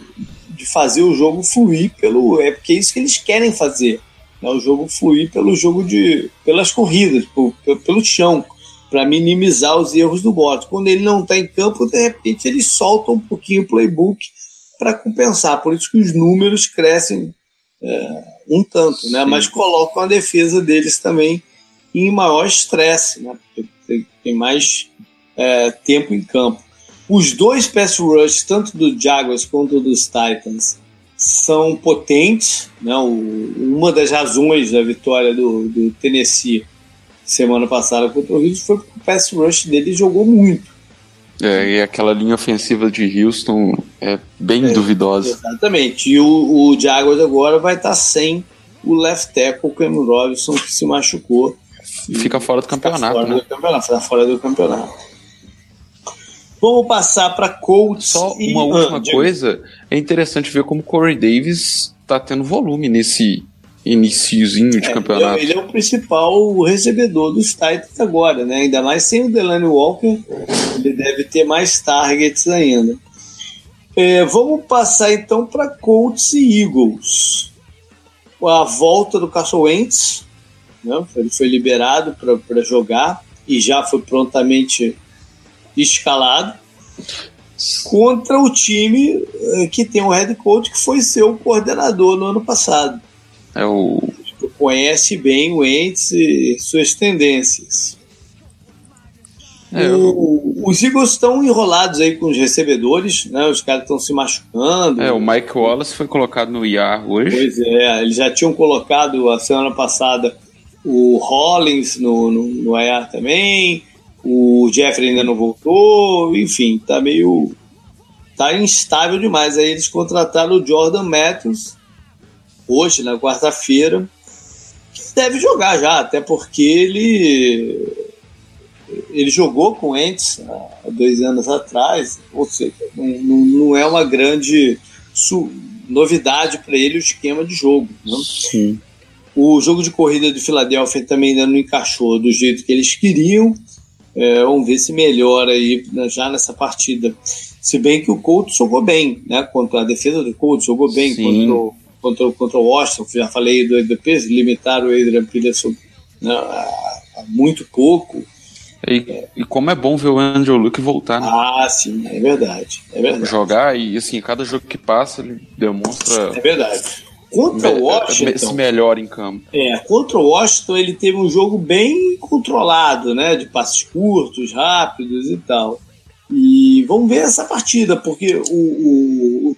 de fazer o jogo fluir pelo. É porque é isso que eles querem fazer. Né? O jogo fluir pelo jogo de. pelas corridas, por- pelo, chão, para minimizar os erros do Bottas. Quando ele não está em campo, de repente eles soltam um pouquinho o playbook para compensar. Por isso que os números crescem é, um tanto, né? Sim. Mas colocam a defesa deles também em maior estresse, né? Porque tem, mais é, tempo em campo. Os dois pass rush, tanto do Jaguars quanto dos Titans, são potentes. Né? O- uma das razões da vitória do, do Tennessee semana passada contra o Houston foi porque o pass rush dele jogou muito. É, e aquela linha ofensiva de Houston é bem é, duvidosa. Exatamente. E o, o Jaguars agora vai estar sem o left tackle Cameron Robinson, que se machucou. Fica fora do campeonato, fora né? Do campeonato, fica fora do campeonato. Vamos passar para Colts. Só e... uma última ah, coisa, é interessante ver como Corey Davis está tendo volume nesse iniciozinho de é, campeonato. Ele é, o principal recebedor dos Titans agora, né? Ainda mais sem o Delaney Walker, ele deve ter mais targets ainda. É, vamos passar então para Colts e Eagles. A volta do Carson Wentz, né? ele foi liberado para jogar e já foi prontamente escalado contra o time eh, que tem um head coach que foi seu coordenador no ano passado. É o conhece bem o Entes e suas tendências. É, o, os Eagles estão enrolados aí com os recebedores, né? Os caras estão se machucando. É, o Mike Wallace foi colocado no IAR hoje. Pois é, eles já tinham colocado a semana passada o Hollins no, no, no IAR também. O Jeffrey ainda não voltou, enfim, tá meio. tá instável demais. Aí eles contrataram o Jordan Matthews hoje, na quarta-feira, que deve jogar já, até porque ele ele jogou com Ents há dois anos atrás, ou seja, não, não é uma grande novidade para ele o esquema de jogo. Né? Sim. O jogo de corrida de Filadélfia também ainda não encaixou do jeito que eles queriam. É, vamos ver se melhora aí né, já nessa partida. Se bem que o Colts jogou bem, né? Contra a defesa do Colts jogou bem contra o, contra, contra o Washington. Já falei do EDP, limitaram o Adrian Peterson né, a, a muito pouco. E, é. e, como é bom ver o Andrew Luke voltar, né? Ah, sim, é verdade, é verdade. Jogar e assim, cada jogo que passa ele demonstra. É verdade. Contra o Washington. Se melhor em campo. É, contra o Washington ele teve um jogo bem controlado, né? De passes curtos, rápidos e tal. E vamos ver essa partida, porque o, o, o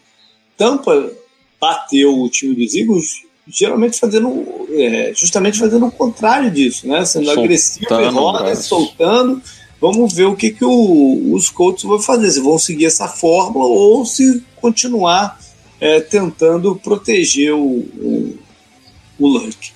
Tampa bateu o time dos Eagles geralmente fazendo é, justamente fazendo o contrário disso, né? Sendo soltando, agressivo, roda, soltando. Vamos ver o que, que o, os Colts vão fazer, se vão seguir essa fórmula ou se continuar é, tentando proteger o, o, o Luck.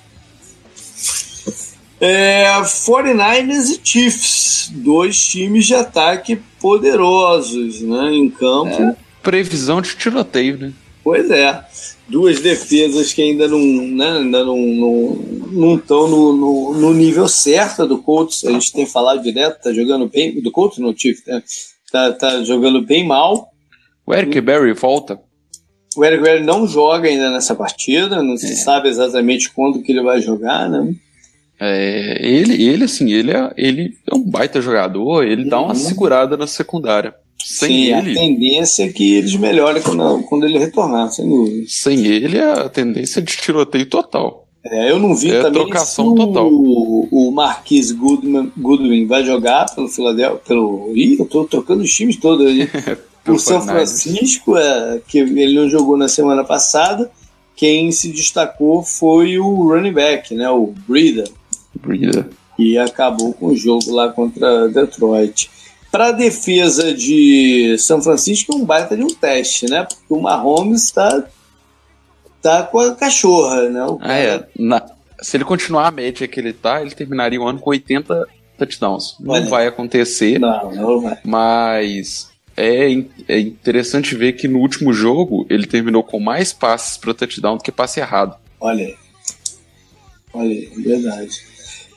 É, 49ers e Chiefs, dois times de ataque poderosos né, em campo. É, previsão de tiroteio, né? Pois é. Duas defesas que ainda não né, ainda não não estão no, no, no, nível certo do Colts. A gente tem falado direto, tá jogando bem. Do Colts no Chiefs, né? Tá, tá jogando bem mal. O Eric Berry volta. O Eric Berry não joga ainda nessa partida, não se é. sabe exatamente quando que ele vai jogar, né? É, ele, ele, assim, ele é, ele é um baita jogador, ele uhum. dá uma uhum. segurada na secundária. Sem Sim, ele, a tendência é que eles melhorem quando, quando ele retornar, sem dúvida. Sem ele, a tendência é de tiroteio total. É, eu não vi é também trocação se total. o, o Marquis Goodman, Goodwin vai jogar pelo Philadelphia, pelo... Ih, eu tô trocando os times todos aí. o São Francisco, é, que ele não jogou na semana passada, quem se destacou foi o running back, né, o Breeder. Breeder. E acabou com o jogo lá contra Detroit. Para a defesa de São Francisco é um baita de um teste, né? Porque o Mahomes está tá com a cachorra, né? Ah, é. Na, se ele continuar a média que ele tá, ele terminaria o ano com 80 touchdowns. Não Olha. vai acontecer. Não, não vai. Mas é, é interessante ver que no último jogo ele terminou com mais passes para touchdown do que passe errado. Olha. Olha aí, verdade.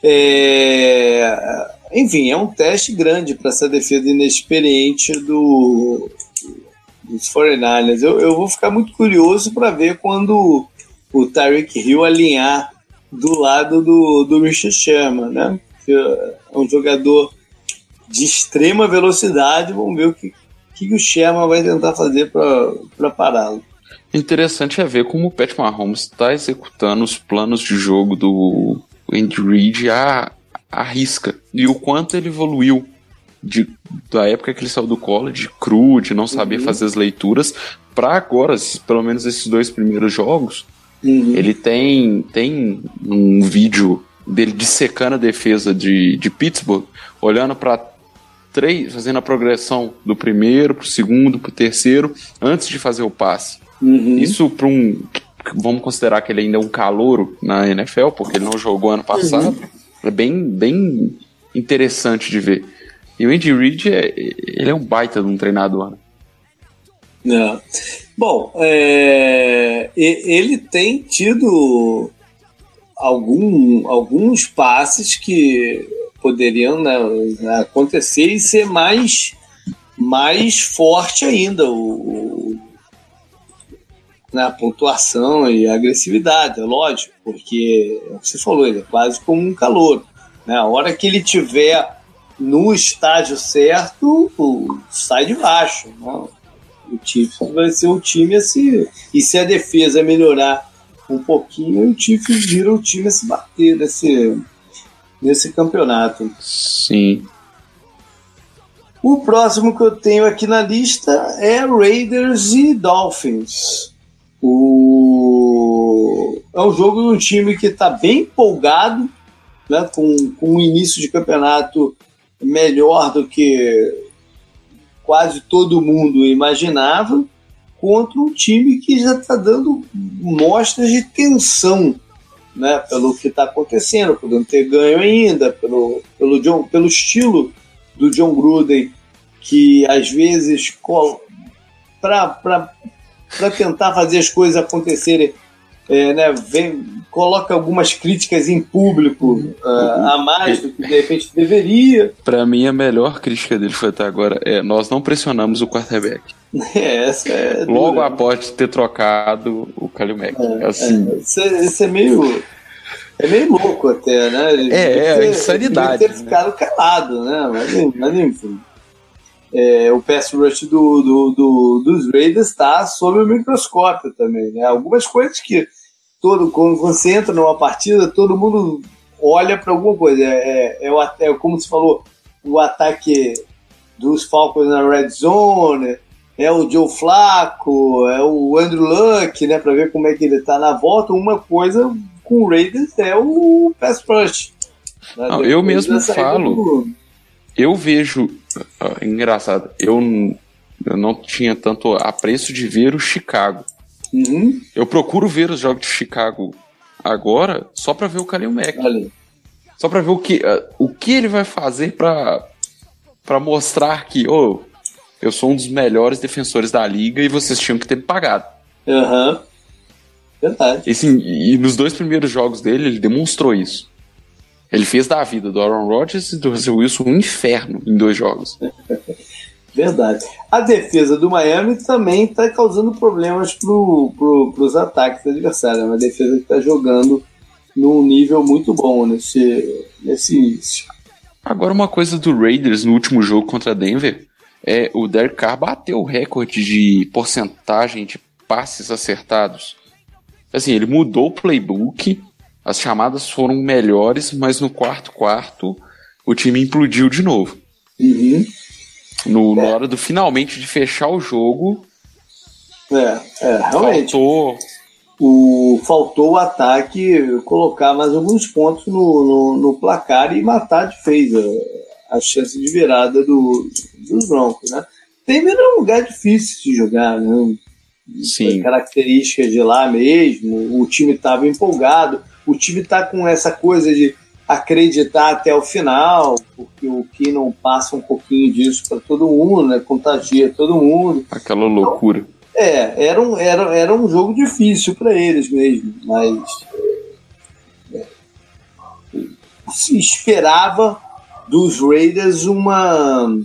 É... Enfim, é um teste grande para essa defesa inexperiente do, dos 49ers. Eu, eu vou ficar muito curioso para ver quando o Tyreek Hill alinhar do lado do, do Richard Sherman, né? Que é um jogador de extrema velocidade. Vamos ver o que, que o Sherman vai tentar fazer para pará-lo. Interessante é ver como o Pat Mahomes está executando os planos de jogo do Andy Reid à, à risca. E o quanto ele evoluiu de, da época que ele saiu do college, cru, de não saber uhum. fazer as leituras, para agora, pelo menos esses dois primeiros jogos, uhum. ele tem, tem um vídeo dele dissecando a defesa de, de Pittsburgh, olhando para três, fazendo a progressão do primeiro para o segundo, para o terceiro, antes de fazer o passe. Uhum. Isso para um. Vamos considerar que ele ainda é um calouro na NFL, porque ele não jogou ano passado. Uhum. É bem, bem interessante de ver. E o Andy Reid, é, ele é um baita de um treinador. Né? É. Bom, é, ele tem tido algum, alguns passes que poderiam né, acontecer e ser mais, mais forte ainda o, na pontuação e agressividade, é lógico, porque o que você falou, ele é quase como um calor. Né? A hora que ele tiver no estágio certo, sai de baixo. Né? O Chiefs vai ser o time a se. E se a defesa melhorar um pouquinho, o Chiefs vira o time a se bater nesse, nesse campeonato. Sim. O próximo que eu tenho aqui na lista é Raiders e Dolphins. O... É um jogo de um time que está bem empolgado, né, com, com um início de campeonato melhor do que quase todo mundo imaginava, contra um time que já está dando mostras de tensão né, pelo que está acontecendo, por não ter ganho ainda, pelo, pelo, John, pelo estilo do John Gruden, que às vezes, para tentar fazer as coisas acontecerem, é, né, vem, coloca algumas críticas em público uh, a mais do que de repente deveria. Para mim, a melhor crítica dele foi até agora é nós não pressionamos o quarterback. É, essa é Logo dura. após ter trocado o Kalil Mack. É, assim. É, isso, é, é meio. É meio louco até, né? Ele é, é, ter, insanidade. ter né? ficado calado, né? Mas, mas enfim. É, o pass rush do, do, do, dos Raiders está sob o microscópio também, né? Algumas coisas que todo quando você entra numa partida, todo mundo olha para alguma coisa. É, é, é, é, como se falou, o ataque dos Falcons na red zone, é o Joe Flaco, é o Andrew Luck, né, para ver como é que ele tá na volta. Uma coisa com o Raiders é o pass rush. Né? Não, eu mesmo falo. Eu vejo, é engraçado, eu, eu não tinha tanto apreço de ver o Chicago. Uhum. Eu procuro ver os jogos de Chicago agora só para ver o Kalil Mack. Ali. Só para ver o que, uh, o que ele vai fazer para mostrar que, oh, eu sou um dos melhores defensores da liga e vocês tinham que ter me pagado. Aham. Uhum. Verdade. E, assim, e nos dois primeiros jogos dele, ele demonstrou isso. Ele fez da vida do Aaron Rodgers e do Russell Wilson um inferno em dois jogos. Verdade. A defesa do Miami também está causando problemas para pro, os ataques adversários. É uma defesa que está jogando num nível muito bom nesse, nesse início. Agora, uma coisa do Raiders no último jogo contra Denver é o Derek Carr bateu o recorde de porcentagem de passes acertados. Assim, ele mudou o playbook, as chamadas foram melhores, mas no quarto quarto o time implodiu de novo. Uhum. No, Na hora do finalmente de fechar o jogo. É, é realmente. Faltou. O, faltou o ataque colocar mais alguns pontos no, no, no placar e matar de vez a, a, chance de virada do, dos Broncos, né? Denver é um lugar difícil de jogar, né? Sim. Características de lá mesmo, o time estava empolgado, o time está com essa coisa de acreditar até o final, porque o que não passa um pouquinho disso para todo mundo, né? Contagia todo mundo. Aquela loucura. É, era um, era, era um jogo difícil para eles mesmo, mas é, se esperava dos Raiders uma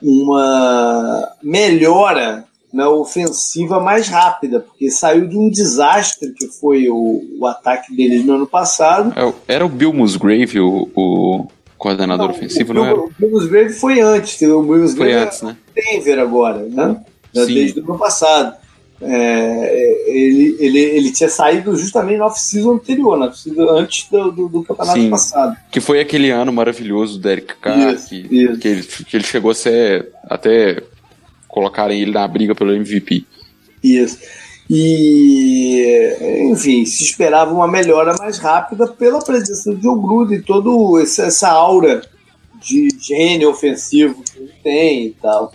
uma melhora na ofensiva mais rápida, porque saiu de um desastre que foi o, o ataque deles no ano passado. É, era o Bill Musgrave o, o coordenador não, ofensivo, o, não era? O Bill Musgrave foi antes, o Bill Musgrave foi antes, né? Denver agora, né? Desde o ano passado. É, ele, ele, ele tinha saído justamente na off-season anterior, na antes do, do, do campeonato Sim, passado. Que foi aquele ano maravilhoso do Derek Carr, isso, que, isso. Que, ele, que ele chegou a ser até colocarem ele na briga pelo MVP. Isso. E, enfim, se esperava uma melhora mais rápida pela presença do Joe Gruden e toda essa aura de gênio ofensivo que ele tem e tal.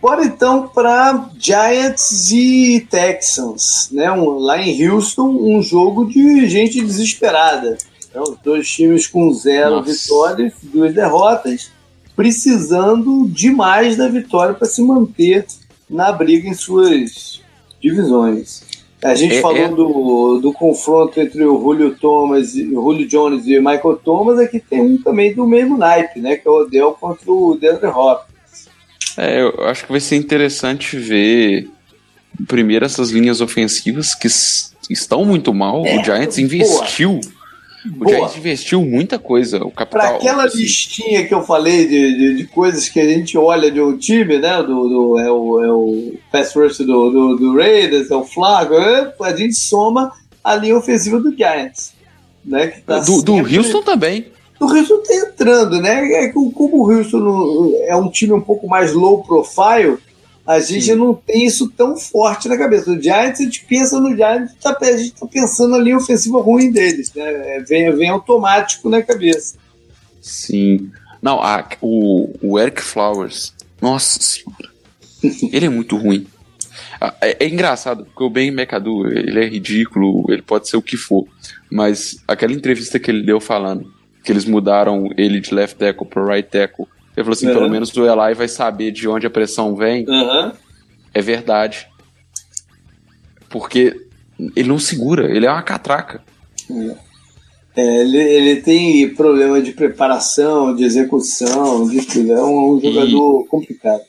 Bora então para Giants e Texans, né? Um, lá em Houston, um jogo de gente desesperada. Então, dois times com zero Nossa. vitórias, duas derrotas, precisando demais da vitória para se manter na briga em suas divisões. A gente é, falou é... Do, do confronto entre o Julio Thomas, o Julio Jones e o Michael Thomas, aqui tem um também do mesmo naipe, né? Que é o Odell contra o DeAndre Hopkins. É, eu acho que vai ser interessante ver primeiro essas linhas ofensivas que estão muito mal. É, o Giants investiu. Boa. O. Giants investiu muita coisa. O capital. Para aquela assim. listinha que eu falei de, de, de, coisas que a gente olha de um time, né? Do, do é, o, é o pass rush do, do, do Raiders, é o Flago, é, a gente soma a linha ofensiva do Giants. Né, tá do, do Houston também o Houston tá entrando, né? É que como o Houston é um time um pouco mais low profile, a gente Sim. não tem isso tão forte na cabeça. O Giants, a gente pensa no Giants, tá, a gente tá pensando ali a ofensiva ruim deles, né? É, vem, vem automático na cabeça. Sim. Não, a, o, o Eric Flowers, nossa senhora, ele é muito ruim. É, é, engraçado, porque o Ben McAdoo, ele é ridículo, ele pode ser o que for, mas aquela entrevista que ele deu falando que eles mudaram ele de left tackle para right tackle. Ele falou assim, uhum. pelo menos o Eli vai saber de onde a pressão vem. Uhum. É verdade. Porque ele não segura, ele é uma catraca. É, ele, ele tem problema de preparação, de execução, de tudo. É um, um jogador e, complicado.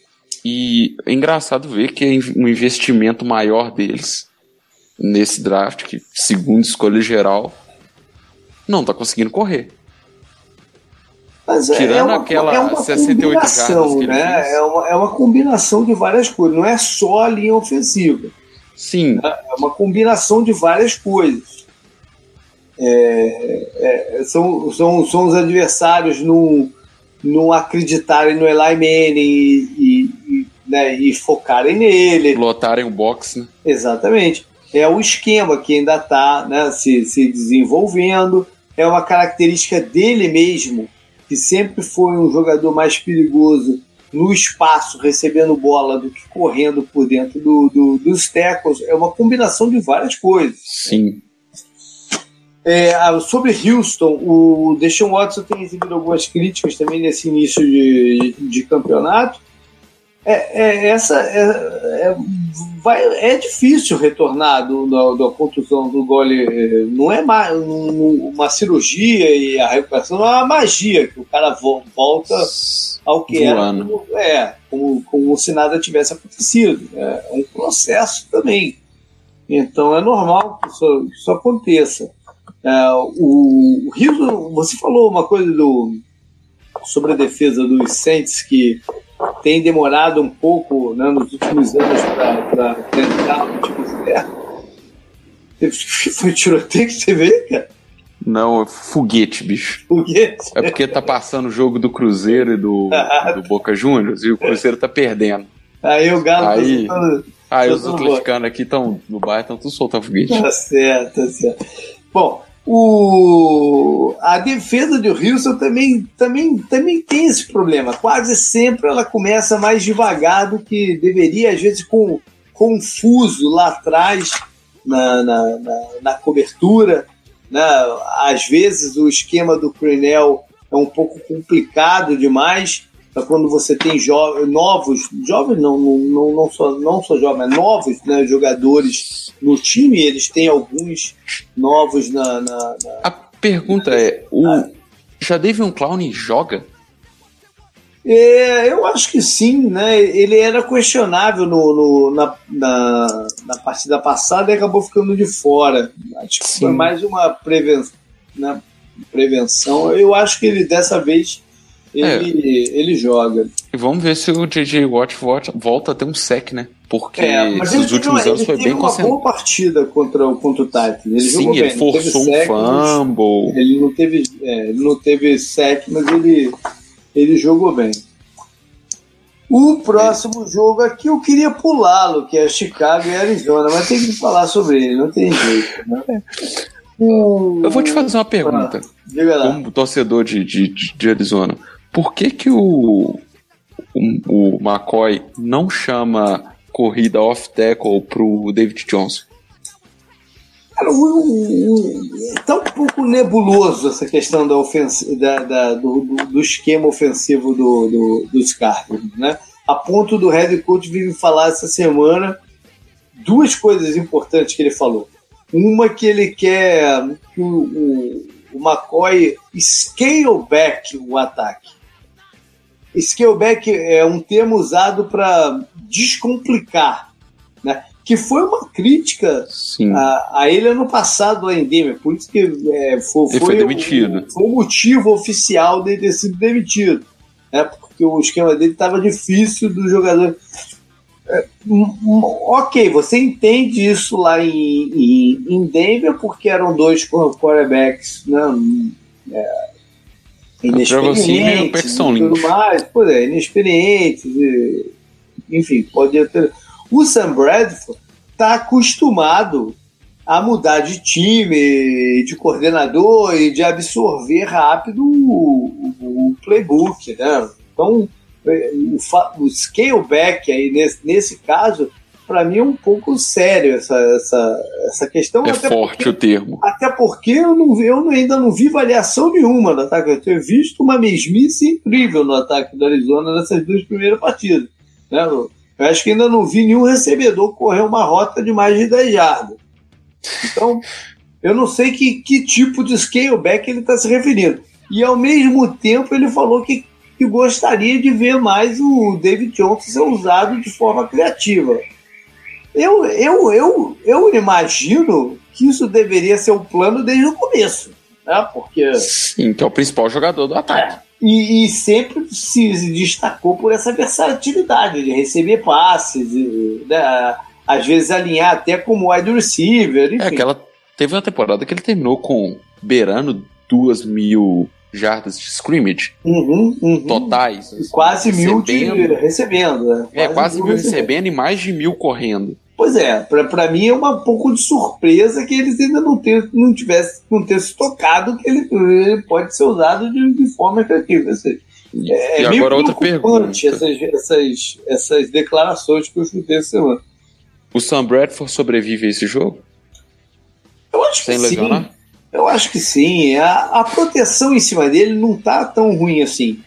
E é engraçado ver que é um investimento maior deles nesse draft, que segundo escolha geral, não tá conseguindo correr. Mas é, Tirando é uma, aquela é uma 68 combinação, né? É uma, é uma combinação de várias coisas, não é só a linha ofensiva. Sim. É, é uma combinação de várias coisas. É, é, são, são, são os adversários não, não acreditarem no Eli Manning e, e, e, né, e focarem nele. Lotarem o box, né? Exatamente. É o esquema que ainda está né, se, se desenvolvendo. É uma característica dele mesmo que sempre foi um jogador mais perigoso no espaço, recebendo bola, do que correndo por dentro do, do, dos tackles. É uma combinação de várias coisas. Sim. É, sobre Houston, o Deshaun Watson tem recebido algumas críticas também nesse início de, de campeonato é, é, essa é, é, vai, é difícil retornar do, do, da contusão do gole. Não é uma, uma cirurgia e a recuperação, não é uma magia que o cara volta ao que Voando. era é, como, como se nada tivesse acontecido. É um processo também. Então é normal que isso, que isso aconteça. É, o, o Rio, você falou uma coisa do, sobre a defesa dos Saints que tem demorado um pouco né, nos últimos anos para tentar o tipo certo. Foi tiroteio que você vê, cara? Não, é foguete, bicho. Foguete? É porque tá passando o jogo do Cruzeiro e do, do Boca Juniors e o Cruzeiro tá perdendo. Aí o Galo tá aí, tá soltando, Aí os atleticanos aqui estão no bairro, estão tudo soltando foguete. Tá certo, tá certo. Bom, o, a defesa do Houston também, também, também tem esse problema. Quase sempre ela começa mais devagar do que deveria, às vezes com confuso lá atrás na, na, na, na cobertura. Né? Às vezes o esquema do Crenel é um pouco complicado demais quando você tem jo novos, jovens não, não, não, não, só, não só jovens, mas novos né, jogadores no time, eles têm alguns novos na. na, na a pergunta na... é: o ah. Jadavion Clown joga? É, eu acho que sim, né? Ele era questionável no, no na, na, na, partida passada e acabou ficando de fora. Acho que sim. foi mais uma prevenção, né? prevenção. Eu acho que ele dessa vez ele, é. ele joga. E vamos ver se o JJ Watt volta, volta a ter um sec, né? Porque é, nos últimos anos foi bem concentrado. Ele uma boa partida contra, contra o Titan. Ele Sim, ele bem. forçou um sec, fumble. Ele não teve, é, ele não teve sec, mas ele, ele jogou bem. O próximo é. jogo aqui eu queria pulá-lo, que é Chicago e Arizona, mas tem que falar sobre ele, não tem jeito. Né? Eu vou te fazer uma pergunta. Ah, como torcedor de, de, de Arizona, por que que o, o, o McCoy não chama corrida off-tackle pro David Johnson? Cara, tá um pouco nebuloso essa questão da da, da do, do, esquema ofensivo do, do, dos Cardinals, né? A ponto do head coach vir falar essa semana duas coisas importantes que ele falou. Uma que ele quer que o, o, o McCoy scale back o ataque. Scale back é um termo usado para descomplicar, né? que foi uma crítica a, a, ele ano passado lá em Denver, por isso que é, foi, foi, foi, demitido. O, foi o motivo oficial dele ter sido demitido, né? porque o esquema dele estava difícil do jogador. É, ok, você entende isso lá em, em, em Denver, porque eram dois quarterbacks né, é, inexperientes e tudo mais, pois é, inexperientes, e, enfim, pode ter o Sam Bradford está acostumado a mudar de time, de coordenador e de absorver rápido o, o, o playbook, né? Então, é, o, o scale back aí nesse, nesse caso, para mim é um pouco sério essa, essa, essa questão. É forte porque, o termo. Até porque eu, não, eu ainda não vi variação nenhuma no ataque. Eu tenho visto uma mesmice incrível no ataque do Arizona nessas duas primeiras partidas. Né? Eu acho que ainda não vi nenhum recebedor correr uma rota de mais de 10 jardas. Então, eu não sei que, que tipo de scale back ele está se referindo. E ao mesmo tempo ele falou que, que gostaria de ver mais o David Johnson ser usado de forma criativa. Eu, eu, eu, eu imagino que isso deveria ser o plano desde o começo. Né? Porque. Sim, que é o principal jogador do ataque. É. E, e, sempre se destacou por essa versatilidade de receber passes, e, né, às vezes alinhar até como wide receiver. Enfim. É, aquela, teve uma temporada que ele terminou com beirando duas mil jardas de scrimmage uhum, uhum. totais. Assim, quase mil de recebendo. Né? É, quase, quase mil, mil recebendo. recebendo e mais de mil correndo. Pois é, para mim é uma pouco de surpresa que eles ainda não ter, não tivesse, não ter se tocado que ele, ele pode ser usado de, de forma criativa. Assim, é, e é agora outra pergunta. Essas, essas, essas declarações que eu chutei essa semana. O Sam Bradford sobrevive a esse jogo? Eu acho Sem que lesionar? sim. Eu acho que sim. A, a proteção em cima dele não tá tão ruim assim.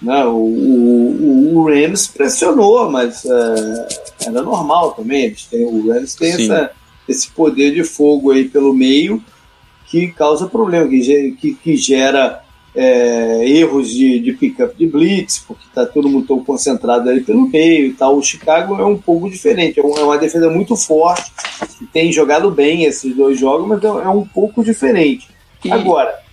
Né? O, o, o Rams pressionou, mas uh, era normal também. Eles têm, o Rams tem essa, esse poder de fogo aí pelo meio que causa problema, que, que, que gera é, erros de, de pick-up de blitz, porque está todo mundo tão concentrado ali pelo meio e tal. O Chicago é um pouco diferente, é, é uma defesa muito forte, tem jogado bem esses dois jogos, mas é, é um pouco diferente. E... Agora,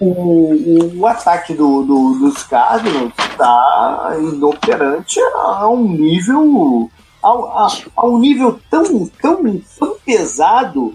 o, o ataque do, do, dos Cardinals está inoperante a um nível a, a, a, um nível tão, tão, tão pesado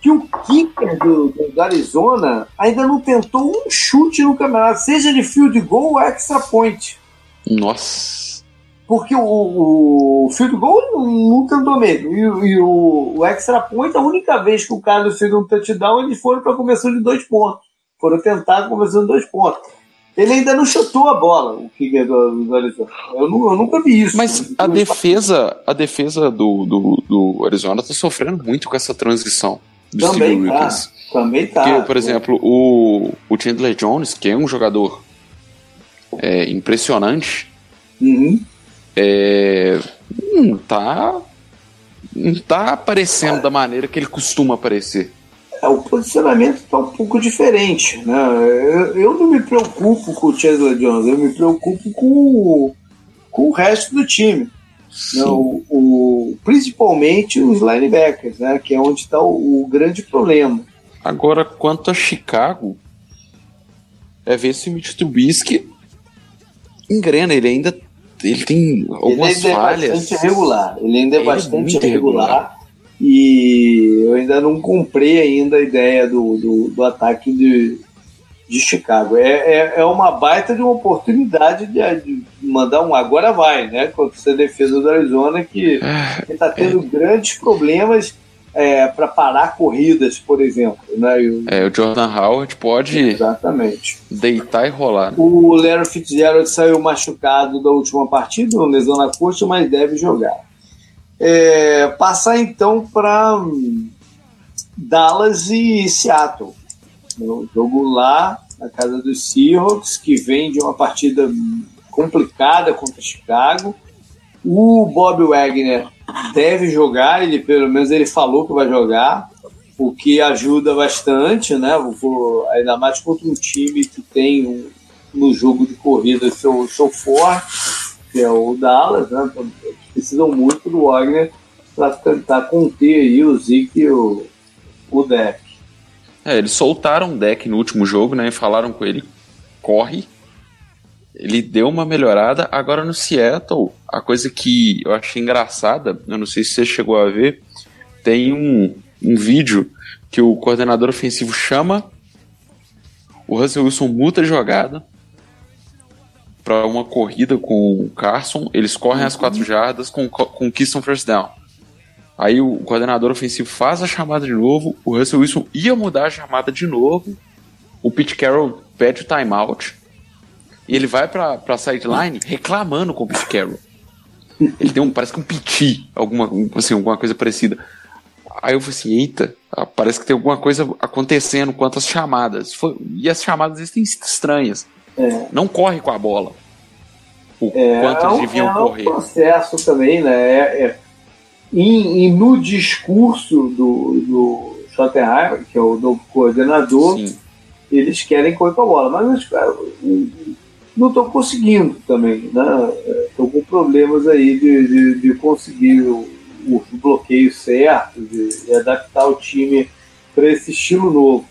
que o kicker do, do, Arizona ainda não tentou um chute no campeonato, seja de field goal ou extra point. Nossa. Porque o, o field goal não tentou mesmo. E, e o, o, extra point, a única vez que o Carlos fez um touchdown, eles foram para a conversão de dois pontos. Foram tentar conversando dois pontos. Ele ainda não chutou a bola, o kicker do, do Arizona. Eu, eu, nunca vi isso. Mas a defesa, a defesa do, do, do Arizona está sofrendo muito com essa transição. Também tá. Também tá. Porque, por exemplo, o, o Chandler Jones, que é um jogador é, impressionante, uhum. é, não tá não tá aparecendo da maneira que ele costuma aparecer é, o posicionamento está um pouco diferente. Né? Eu, eu, não me preocupo com o Chandler Jones, eu me preocupo com o, com o resto do time. Né? O, o, principalmente os linebackers, né? que é onde está o, o, grande problema. Agora, quanto a Chicago, é ver se o Mitch Trubisky engrena, ele ainda ele tem algumas ele ainda falhas. É bastante regular. Ele ainda é, é bastante é regular. regular e eu ainda não comprei ainda a ideia do, do, do ataque de, de Chicago. É, é, é, uma baita de uma oportunidade de, de, mandar um agora vai, né? Contra essa defesa do Arizona que está tendo é. grandes problemas. é, para parar corridas, por exemplo. Né? O, é, o Jordan Howard pode exatamente. deitar e rolar. Né? O Larry Fitzgerald saiu machucado da última partida, lesão na coxa, mas deve jogar. É, passar então para hum, Dallas e Seattle. O jogo lá na casa dos Seahawks, que vem de uma partida complicada contra Chicago. O Bob Wagner deve jogar, ele pelo menos ele falou que vai jogar, o que ajuda bastante, né? Ainda mais contra um time que tem um, no jogo de corrida seu, seu forte, que é o Dallas, né? Precisam muito do Wagner para tentar conter aí o Zeke e o, o deck. É, eles soltaram o deck no último jogo, né? E falaram com ele: corre. Ele deu uma melhorada. Agora no Seattle, a coisa que eu achei engraçada, eu não sei se você chegou a ver, tem um, um vídeo que o coordenador ofensivo chama o Russell Wilson muta a jogada para uma corrida com o Carson. Eles correm as quatro jardas com conquistam first down. Aí o coordenador ofensivo faz a chamada de novo, o Russell Wilson ia mudar a chamada de novo, o Pete Carroll pede o timeout, e ele vai pra, pra sideline reclamando com o Pete Carroll. Ele tem um, parece que um piti, alguma, assim, alguma coisa parecida. Aí eu falei assim, eita, ah, parece que tem alguma coisa acontecendo quanto às chamadas. Foi, e as chamadas existem estranhas. É. Não corre com a bola. O é, quanto eles deviam é um correr. É um processo também, né? É, é e, e no discurso do, do Schottenheimer, que é o novo coordenador, Sim. eles querem correr com a bola, mas não estão conseguindo também, né? Estão com problemas aí de, de, de conseguir o, o, bloqueio certo, de, de adaptar o time para esse estilo novo.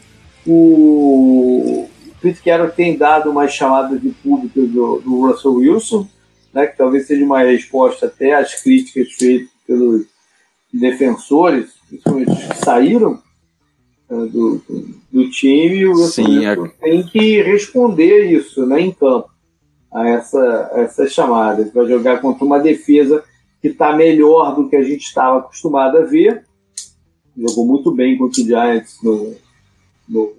O Carroll tem dado uma chamada de público do, do Russell Wilson, né, que talvez seja uma resposta até às críticas feitas pelos defensores, principalmente os que saíram uh, do, do, time, o Sim, é... tem que responder isso né, em campo, a essa, a essa chamada. Vai jogar contra uma defesa que está melhor do que a gente estava acostumado a ver. Jogou muito bem contra o Giants no, no,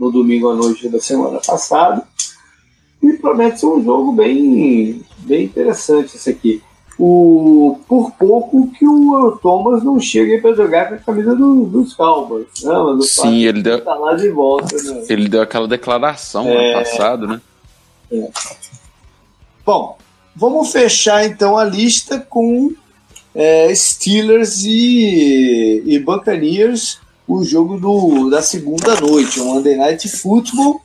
no domingo à noite da semana passada. E promete ser um jogo bem, bem interessante esse aqui o, por pouco que o Thomas não chega para jogar com a camisa do, dos Cowboys. Né? Sim, ele deu. Tá lá de volta, né? Ele deu aquela declaração é... ano passado, né? É. Bom, vamos fechar então a lista com é, Steelers e, e Buccaneers, o jogo do, da segunda noite, o Monday Night Football.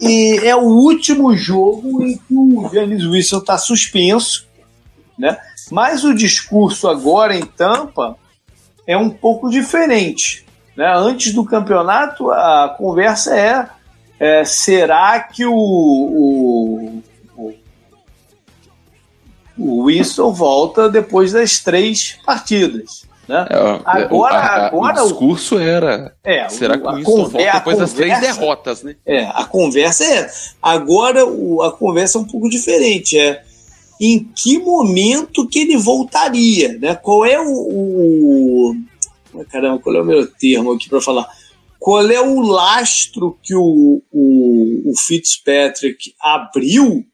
E é o último jogo em que o James Wilson está suspenso né? Mas o discurso agora em Tampa é um pouco diferente. Né? Antes do campeonato, a conversa é, é será que o, o, o, o Wilson volta depois das três partidas? Né? É, agora, a, agora o discurso era. É, será que o Winston volta depois das três derrotas, né? É, a conversa é. Agora o, a conversa é um pouco diferente. É em que momento que ele voltaria, né? Qual é o, o caramba, qual é o meu termo aqui para falar? Qual é o lastro que o, o, o Fitzpatrick abriu,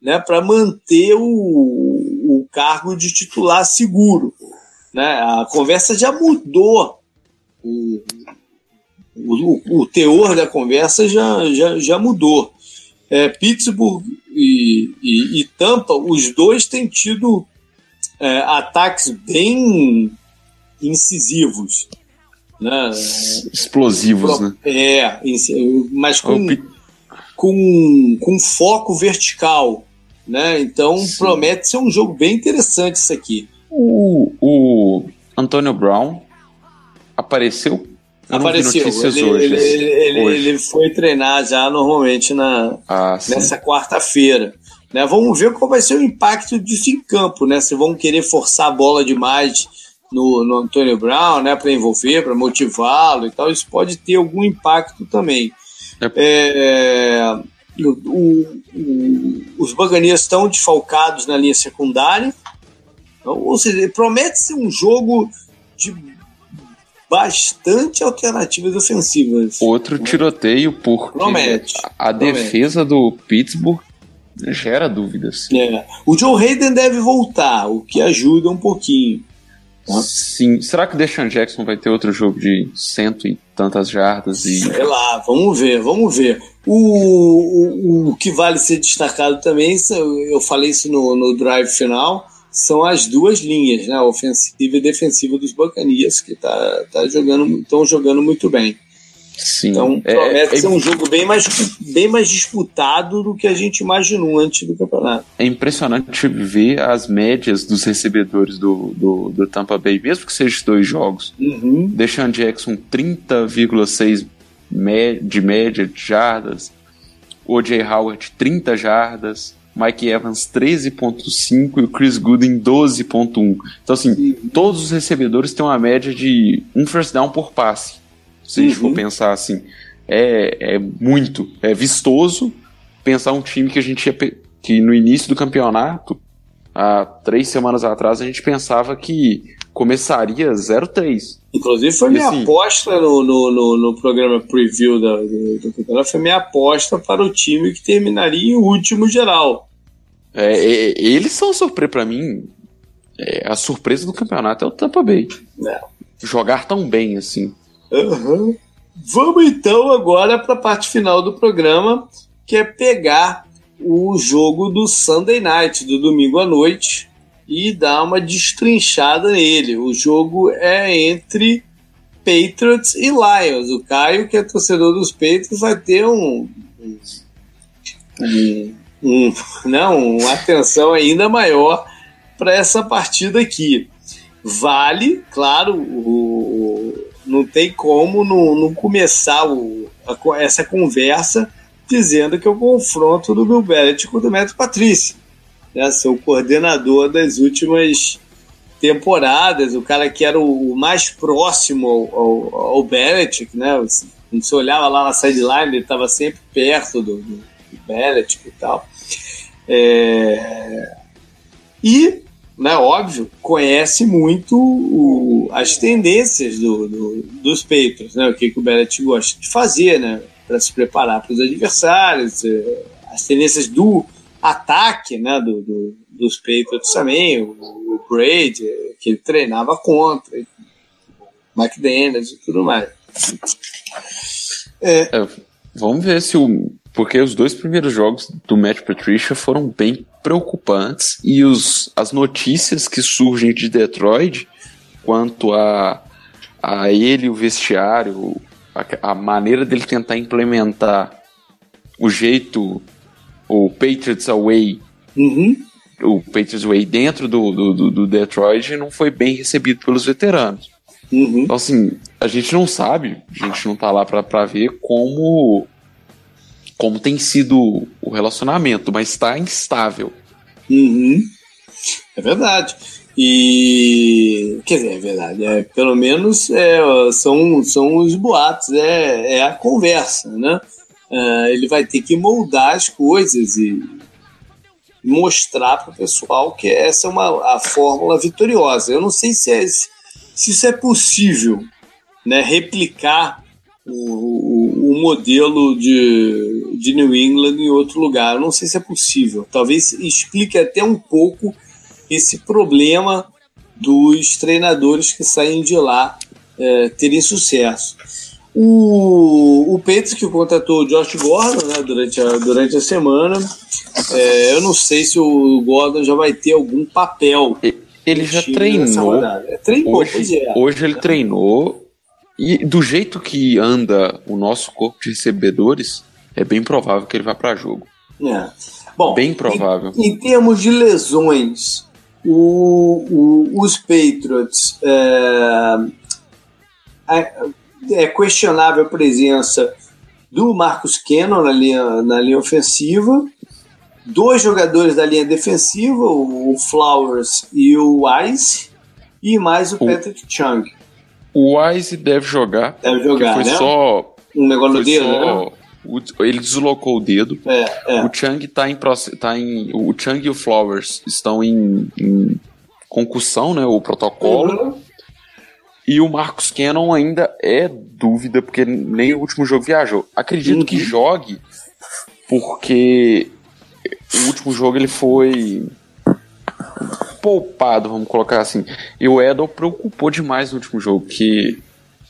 né, para manter o, o cargo de titular seguro, né? A conversa já mudou. O, o, o, teor da conversa já, já, já mudou. É, Pittsburgh e, e, e Tampa, os dois têm tido é, ataques bem incisivos. Né? Explosivos, Pro, né? É, mas com, com, com foco vertical. Né? Então Sim. promete ser um jogo bem interessante isso aqui. O, o Antônio Brown apareceu Apareceu. Ele, hoje, ele, ele, hoje. ele, foi treinar já normalmente na, ah, nessa quarta-feira. Né? Vamos ver qual vai ser o impacto disso em campo, né? Se vão querer forçar a bola demais no, no Antônio Brown, né? Para envolver, para motivá-lo e tal. Isso pode ter algum impacto também. É. É, o, o, os Baganias estão desfalcados na linha secundária. Então, ou seja, promete ser um jogo de bastante alternativas ofensivas. Outro tiroteio, porque Promete. a Promete. defesa do Pittsburgh gera dúvidas. É. O Joe Hayden deve voltar, o que ajuda um pouquinho. Tá. Sim. Será que o Deshaun Jackson vai ter outro jogo de cento e tantas jardas e Sei lá, vamos ver, vamos ver. O, o, o que vale ser destacado também, eu falei isso no, no drive final, são as duas linhas, né? Ofensiva e defensiva dos Bacanias, que tá, tá jogando, estão jogando muito bem. sim. Então É- promete é, ser um jogo bem mais, bem mais disputado do que a gente imaginou antes do campeonato. é impressionante ver as médias dos recebedores do, do, do Tampa Bay, mesmo que seja dois jogos. Uhum. Deshaun Jackson 30,6 mé- de média de jardas, O.J. Howard 30 jardas, Mike Evans 13.5 e o Chris Gooden 12.1. Então assim, todos os recebedores têm uma média de um first down por passe. Se a gente for Uhum. pensar assim, é, é muito, é vistoso pensar um time que a gente ia que no início do campeonato, há três semanas atrás, a gente pensava que começaria 0-3. Inclusive foi E minha assim- aposta no, no, no, no programa preview da, do, do campeonato, foi minha aposta para o time que terminaria em último geral. É, é, eles são surpresa para mim. é, a surpresa do campeonato é o Tampa Bay. É. Jogar tão bem assim. Aham. Vamos então agora para a parte final do programa, que é pegar o jogo do Sunday Night, do domingo à noite, e dar uma destrinchada nele. O jogo é entre Patriots e Lions. O Caio, que é torcedor dos Patriots, vai ter um, um, um, um- não, uma atenção ainda maior para essa partida aqui. Vale, claro, o, não tem como não, não começar o- a essa conversa dizendo que é o confronto do Bill Belichick com o Demetrio Patrício, né, seu coordenador das últimas temporadas, o cara que era o, o mais próximo ao, ao, ao né? Você, você olhava lá na sideline, ele estava sempre perto do, do, e tal. É, E, né, óbvio, conhece muito o- as tendências do, do- dos Patriots, né? O que, que o Belichick gosta de fazer, né? Para se preparar para os adversários, eh, as tendências do ataque, né? Do, do- dos Patriots também, o, o que ele treinava contra, McDaniels e tudo mais. É, vamos ver se o. Porque os dois primeiros jogos do Matt Patricia foram bem preocupantes e os, as notícias que surgem de Detroit quanto a, a ele, o vestiário, a, a maneira dele tentar implementar o jeito, o Patriots Away, Uhum. o Patriots Way dentro do, do, do- Detroit não foi bem recebido pelos veteranos. Uhum. Então, assim, a gente não sabe, a gente não tá lá pra ver como como tem sido o relacionamento, mas tá instável. Uhum. É verdade. E. Quer dizer, é verdade. É, pelo menos é, são, são os boatos, é, é a conversa, né? É, ele vai ter que moldar as coisas e mostrar para o pessoal que essa é uma, a fórmula vitoriosa. Eu não sei se, é, se isso é possível, né? Replicar o, o, o modelo de, de New England em outro lugar. Eu não sei se é possível. Talvez explique até um pouco esse problema dos treinadores que saem de lá é, terem sucesso. O, o Patriots que contratou o Josh Gordon né, durante, a, durante a semana, é, eu não sei se o Gordon já vai ter algum papel. Ele já treinou. É, treinou, Hoje, é. hoje ele treinou. E do jeito que anda o nosso corpo de recebedores, é bem provável que ele vá para jogo. É. Bom, Bem provável. Em, em termos de lesões, o- o- os Patriots é, é- é questionável a presença do Marcus Cannon na linha, na linha ofensiva, dois jogadores da linha defensiva, o, o Flowers e o Wise, e mais o, O- Patrick Chung. O Wise deve jogar. Deve jogar, foi né? só. Um negócio no dedo, né? só o- ele deslocou o dedo. É, é. O Chang tá em, tá em. O Chang e o Flowers estão em, em concussão, né? O protocolo. Uhum. E o Marcos Cannon ainda é dúvida, porque nem o último jogo viajou. Acredito uhum. que jogue, porque o último jogo ele foi poupado, vamos colocar assim. E o Edel preocupou demais no último jogo, que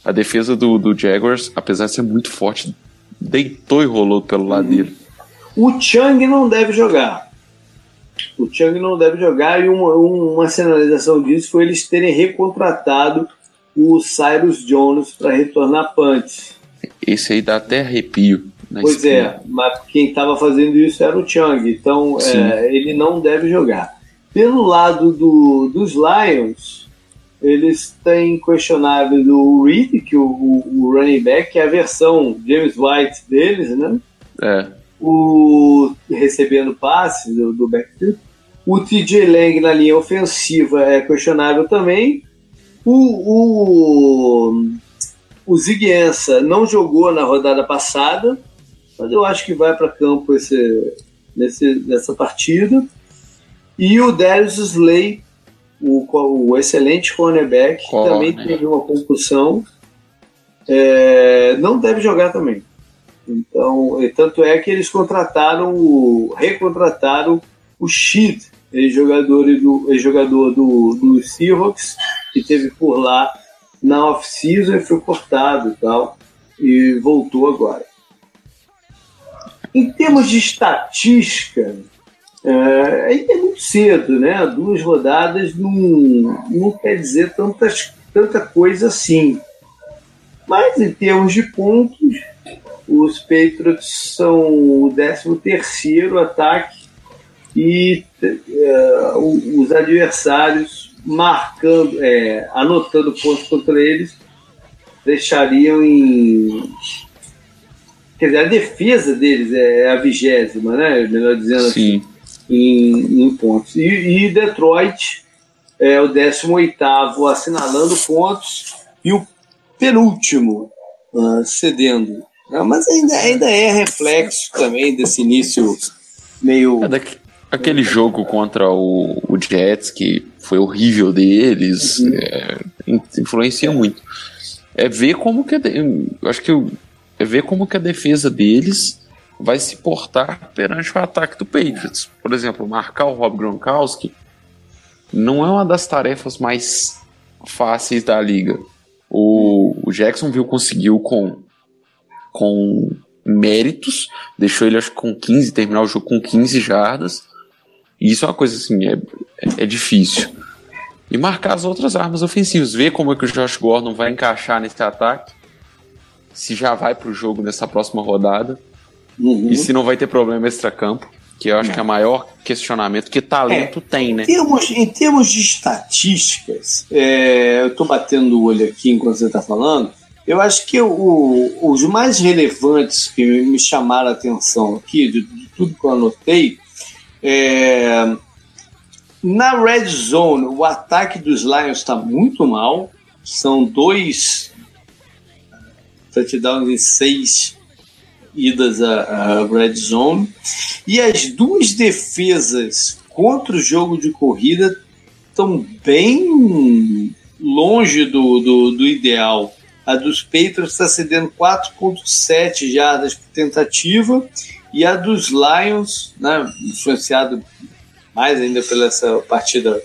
a defesa do, do Jaguars, apesar de ser muito forte, deitou e rolou pelo lado uhum. dele. O Chang não deve jogar. O Chang não deve jogar e uma, uma sinalização disso foi eles terem recontratado o Cyrus Jones para retornar punch. Esse aí dá até arrepio. Pois é, mas quem estava fazendo isso era o Chang, então é, ele não deve jogar. Pelo lado do, dos Lions, eles têm questionável do Reed, que o, o, running back, que é a versão James White deles, né? É. O, recebendo passes do, do backfield. O TJ Lang na linha ofensiva é questionável também. O, o, o não jogou na rodada passada, mas eu acho que vai para campo esse, nesse, nessa partida. E o Darius Slay, o, o excelente cornerback, que também teve uma concussão, é, não deve jogar também. Então, tanto é que eles contrataram, o, recontrataram o Sheed, ex-jogador do, ex -jogador do, do Seahawks, que teve por lá na off-season e foi cortado e tal, e voltou agora. Em termos de estatística, é, ainda é muito cedo, né? Duas rodadas não, não quer dizer tantas, tanta coisa assim. Mas em termos de pontos, os Patriots são o 13 terceiro ataque e é, os adversários marcando, é, anotando pontos contra eles, deixariam em. Quer dizer, a defesa deles é a vigésima, né? Melhor dizendo Sim. assim em, em pontos. E, e, Detroit é o 18 assinalando pontos e o penúltimo uh, cedendo. Uh, mas ainda, ainda é reflexo também desse início meio. É daqui, aquele jogo contra o, o, Jets, que foi horrível deles, uhum. é, influencia muito. É ver como que. Eu acho que é ver como que a defesa deles vai se portar perante o ataque do Patriots. Por exemplo, marcar o Rob Gronkowski não é uma das tarefas mais fáceis da liga. O, o Jacksonville conseguiu com, com méritos, deixou ele acho com 15, terminar o jogo com 15 jardas. E isso é uma coisa assim, é, é difícil. E marcar as outras armas ofensivas, ver como é que o Josh Gordon vai encaixar nesse ataque, se já vai para o jogo nessa próxima rodada. Uhum. E se não vai ter problema extra-campo, que eu acho não. que é o maior questionamento, que talento é, tem, né? Em termos, em termos de estatísticas, é, eu estou batendo o olho aqui enquanto você está falando, eu acho que o, os mais relevantes que me chamaram a atenção aqui, de, de tudo que eu anotei, é, na red zone, o ataque dos Lions está muito mal. São dois touchdowns em seis idas à, red zone. E as duas defesas contra o jogo de corrida estão bem longe do, do, do ideal. A dos Patriots está cedendo 4,7 jardas por tentativa e a dos Lions, né, influenciado mais ainda pela essa partida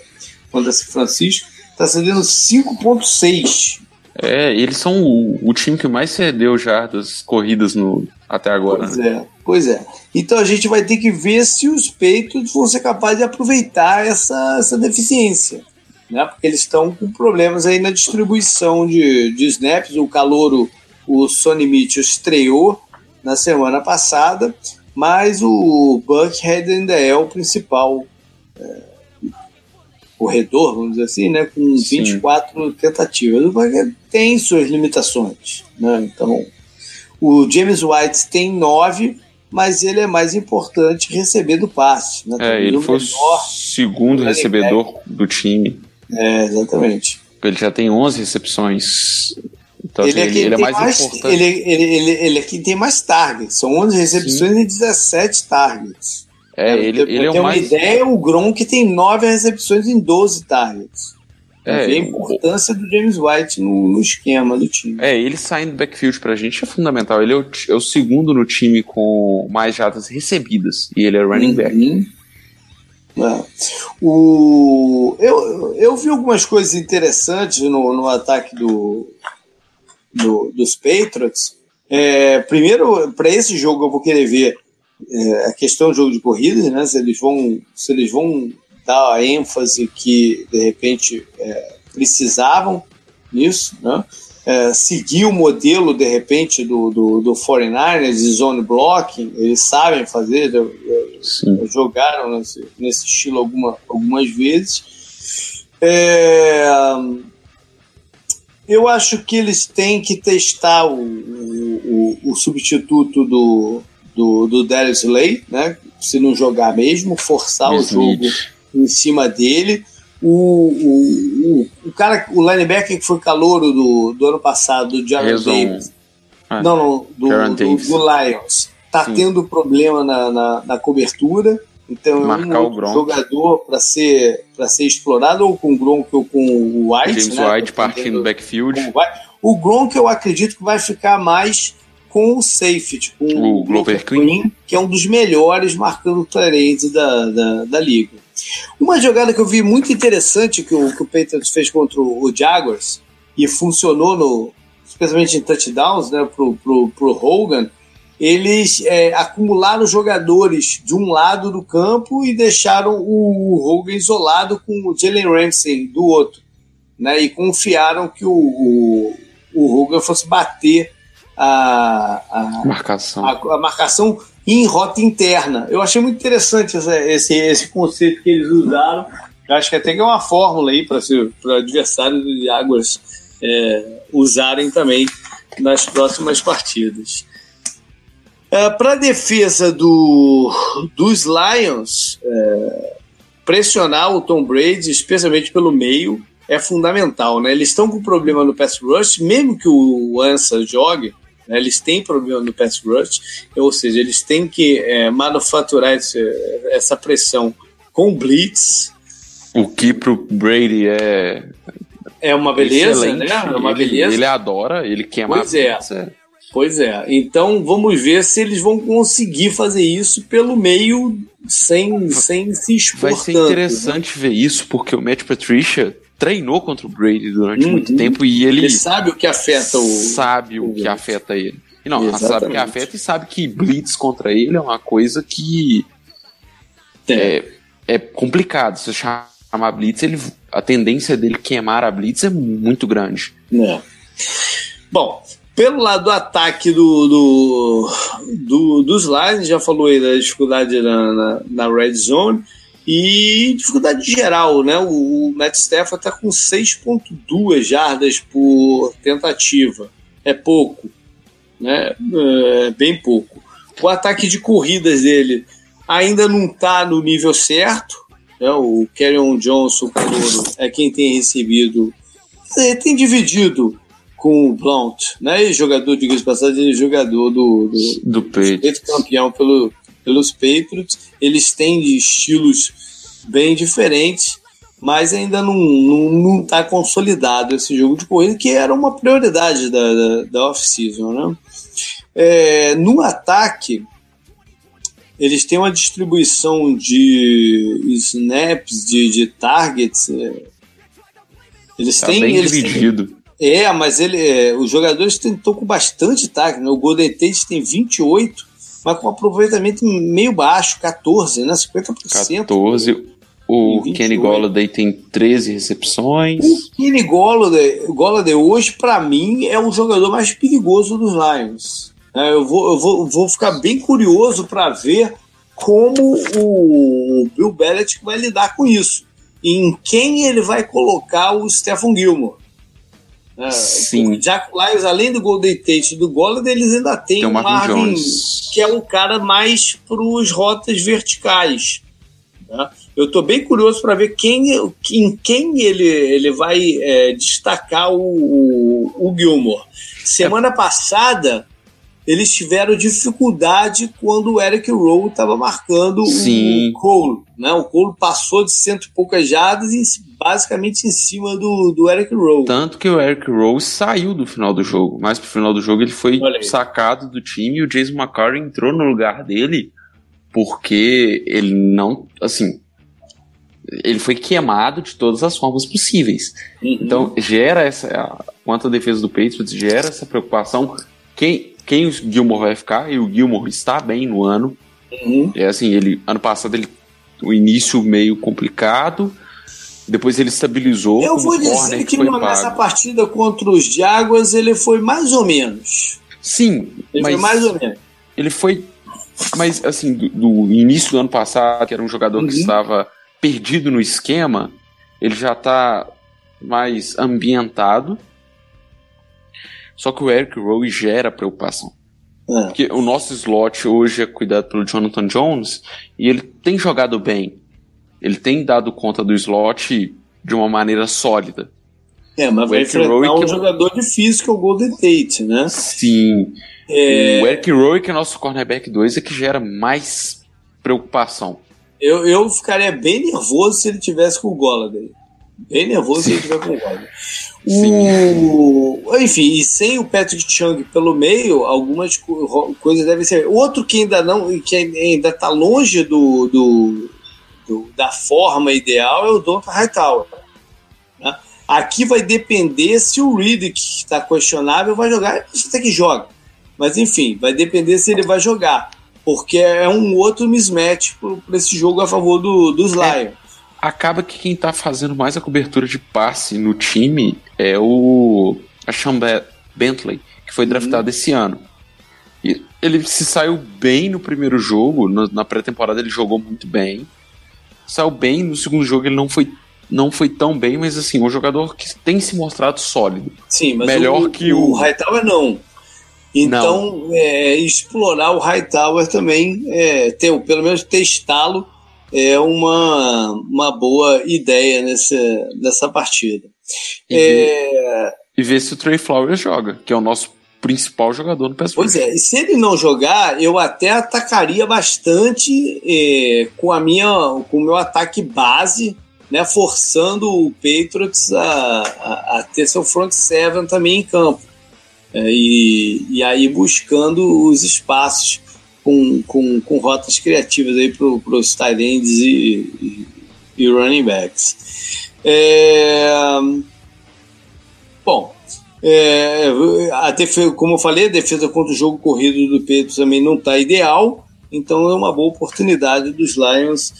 contra São Francisco, está cedendo 5,6 é, eles são o, o, time que mais cedeu jardas corridas no, até agora. Pois né? é, pois é. Então a gente vai ter que ver se os peitos vão ser capazes de aproveitar essa, essa deficiência. Né? Porque eles estão com problemas aí na distribuição de, de snaps. O calouro, o Sonny Mitchell estreou na semana passada, mas o Buckhead ainda é o principal é, corredor, vamos dizer assim, né? Com Sim. 24 tentativas. O Buckhead tem suas limitações, né? Então o James White tem nove, mas ele é mais importante recebendo passe. Né? É, ele foi o segundo recebedor do time. É, exatamente. Ele já tem 11 recepções. Então, ele, assim, é, ele é mais, mais, importante. Ele, ele, ele, ele é quem tem mais targets. São 11 recepções Sim. e 17 targets. É, ele, ele é o mais... uma ideia, o Gronk tem 9 recepções em 12 targets. É, a importância do James White no, no, esquema do time. É, ele saindo do backfield pra gente é fundamental. Ele é o, é o segundo no time com mais jadas recebidas. E ele é running uhum. back. É. O, eu, eu vi algumas coisas interessantes no, no ataque do, do dos Patriots. É, primeiro, para esse jogo, eu vou querer ver é, a questão do jogo de corrida, né? Se eles vão, se eles vão dar a ênfase que de repente é, precisavam nisso, né? É, seguir o modelo de repente do, do, do 49ers de zone blocking, eles sabem fazer, Sim. jogaram nesse, nesse estilo alguma, algumas vezes. É, eu acho que eles têm que testar o, o, o substituto do, do, do Darius Slay, né? Se não jogar mesmo, forçar o jogo em cima dele. O, o, o, o, cara, o linebacker que foi calouro do, do ano passado, do Jared Davis. Ah, não, não, do, do, do, Lions. Tá Sim. tendo problema na, na, na cobertura. Então Marcar é um jogador para ser, ser explorado, ou com o Gronk ou com o White. James né? White partindo do backfield. O Gronk eu acredito que vai ficar mais com o safety, com o, o Glover Queen, que é um dos melhores marcando trades da, da, da liga. Uma jogada que eu vi muito interessante que o, que o Patriots fez contra o Jaguars e funcionou no, especialmente em touchdowns, né, pro, pro, pro Hogan, eles é, acumularam jogadores de um lado do campo e deixaram o Hogan isolado com o Jalen Ramsey do outro, né, e confiaram que o, o, o Hogan fosse bater a, a marcação. A, a, marcação em rota interna. Eu achei muito interessante esse, esse, esse conceito que eles usaram. Eu acho que até que é uma fórmula aí para adversários de águas é, usarem também nas próximas partidas. É, para a defesa do, dos Lions, é, pressionar o Tom Brady, especialmente pelo meio, é fundamental. Né? Eles estão com problema no pass rush, mesmo que o Ansa jogue, né? Eles têm problema no pass rush, ou seja, eles têm que é, manufaturar esse, essa pressão com blitz. O que pro Brady é é uma beleza, Excelente. né? É uma ele, beleza. Ele adora, ele quer pois é. Pois é. Então vamos ver se eles vão conseguir fazer isso pelo meio sem, sem se expor Vai ser interessante né? ver isso, porque o Matt Patricia treinou contra o Brady durante uhum. muito tempo e ele, ele sabe o que afeta o sabe o que afeta ele. E não, Exatamente. sabe o que afeta e sabe que blitz contra ele é uma coisa que é, é complicado. Se chamar blitz, ele, a tendência dele queimar a blitz é muito grande. É. Bom, pelo lado do ataque do, do, do dos Lions, já falou aí da dificuldade na, na, na red zone. E dificuldade geral, né? O, Matt Stafford está com 6,2 jardas por tentativa. É pouco, né? É bem pouco. O ataque de corridas dele ainda não está no nível certo. Né? O Kerryon Johnson, o é quem tem recebido, é, tem dividido com o Blount, né? E jogador, diga-se passagem, jogador do, do, do campeão pelo, pelos Patriots. Eles têm estilos bem diferentes, mas ainda não está tá consolidado esse jogo de corrida, que era uma prioridade da, da, da off-season. Né? É, no ataque, eles têm uma distribuição de snaps, de, de targets. É, eles tá têm. Bem eles dividido. Têm, é, mas ele, é, os jogadores estão com bastante target. Né? O Golden Tate tem 28 mas com aproveitamento meio baixo, 14, né? 50%. 14. O Kenny Golladay tem 13 recepções. O Kenny Golladay, Golladay hoje, para mim, é o jogador mais perigoso dos Lions. É, eu, vou, eu vou, vou ficar bem curioso para ver como o Bill Belichick vai lidar com isso. E em quem ele vai colocar o Stephen Gilmore. É, Sim. Jack Lyons, além do Golden Tate e do Golladay, eles ainda têm tem o Marvin, Marvin Jones. que é um cara mais para os rotas verticais. Né? Eu estou bem curioso para ver quem, em quem ele, ele vai é, destacar o, o, o Gilmore. Semana passada, eles tiveram dificuldade quando o Eric Rowe estava marcando Sim. o Cole. Né? O Cole passou de cento e poucas jardas e basicamente em cima do, do Eric Rowe. Tanto que o Eric Rowe saiu do final do jogo. Mas pro final do jogo ele foi sacado do time e o Jason McCarr entrou no lugar dele porque ele não. Assim. Ele foi queimado de todas as formas possíveis. Uhum. Então, gera essa. Quanto à defesa do Patriots, gera essa preocupação. Quem, quem o Gilmore vai ficar? E o Gilmore está bem no ano. Uhum. É assim, ele. Ano passado ele. O início meio complicado depois ele estabilizou. Eu vou dizer que, nessa partida contra os Jaguars ele foi mais ou menos. Sim, ele mas foi mais ou menos. Ele foi, mas assim, do, do início do ano passado, que era um jogador uhum. que estava perdido no esquema, ele já está mais ambientado. Só que o Eric Rowe gera preocupação. É. Porque o nosso slot hoje é cuidado pelo Jonathan Jones e ele tem jogado bem ele tem dado conta do slot de uma maneira sólida. É, mas o vai Eric enfrentar um é jogador difícil que é o Golden Tate, né? Sim. É... O Eric Rowe, que é nosso cornerback 2, é que gera mais preocupação. Eu, eu ficaria bem nervoso se ele tivesse com o Golladay. Bem nervoso Sim. se ele tivesse com o Golladay. O... Enfim, e sem o Patrick Chung pelo meio, algumas coisas devem ser. Outro que ainda não, que ainda está longe do, do, do, da forma ideal é o Donta Hightower. Né? Aqui vai depender se o Riddick está questionável vai jogar, até que joga. Mas enfim, vai depender se ele vai jogar. Porque é um outro mismatch para esse jogo a favor do, dos é, Lions. É, acaba que quem está fazendo mais a cobertura de passe no time é o Asham Bentley, que foi draftado hum. esse ano. E ele se saiu bem no primeiro jogo, na pré-temporada ele jogou muito bem saiu bem, no segundo jogo ele não foi não foi tão bem, mas assim, um jogador que tem se mostrado sólido. Sim, mas melhor o, que o, o Hightower não. Então. É, explorar o Hightower também, é, ter, pelo menos testá-lo, é uma, uma boa ideia nessa, nessa partida. E, é... ver, e ver se o Trey Flowers joga, que é o nosso principal jogador no PES Pois é, e se ele não jogar, eu até atacaria bastante é, com a minha, com o meu ataque base, né, forçando o Patriots a, a, a ter seu front seven também em campo. É, e, e aí buscando os espaços com, com, com rotas criativas aí para os tight ends e, e, e running backs. É, bom, é, a defesa, como eu falei, a defesa contra o jogo corrido do Pedro também não está ideal, então é uma boa oportunidade dos Lions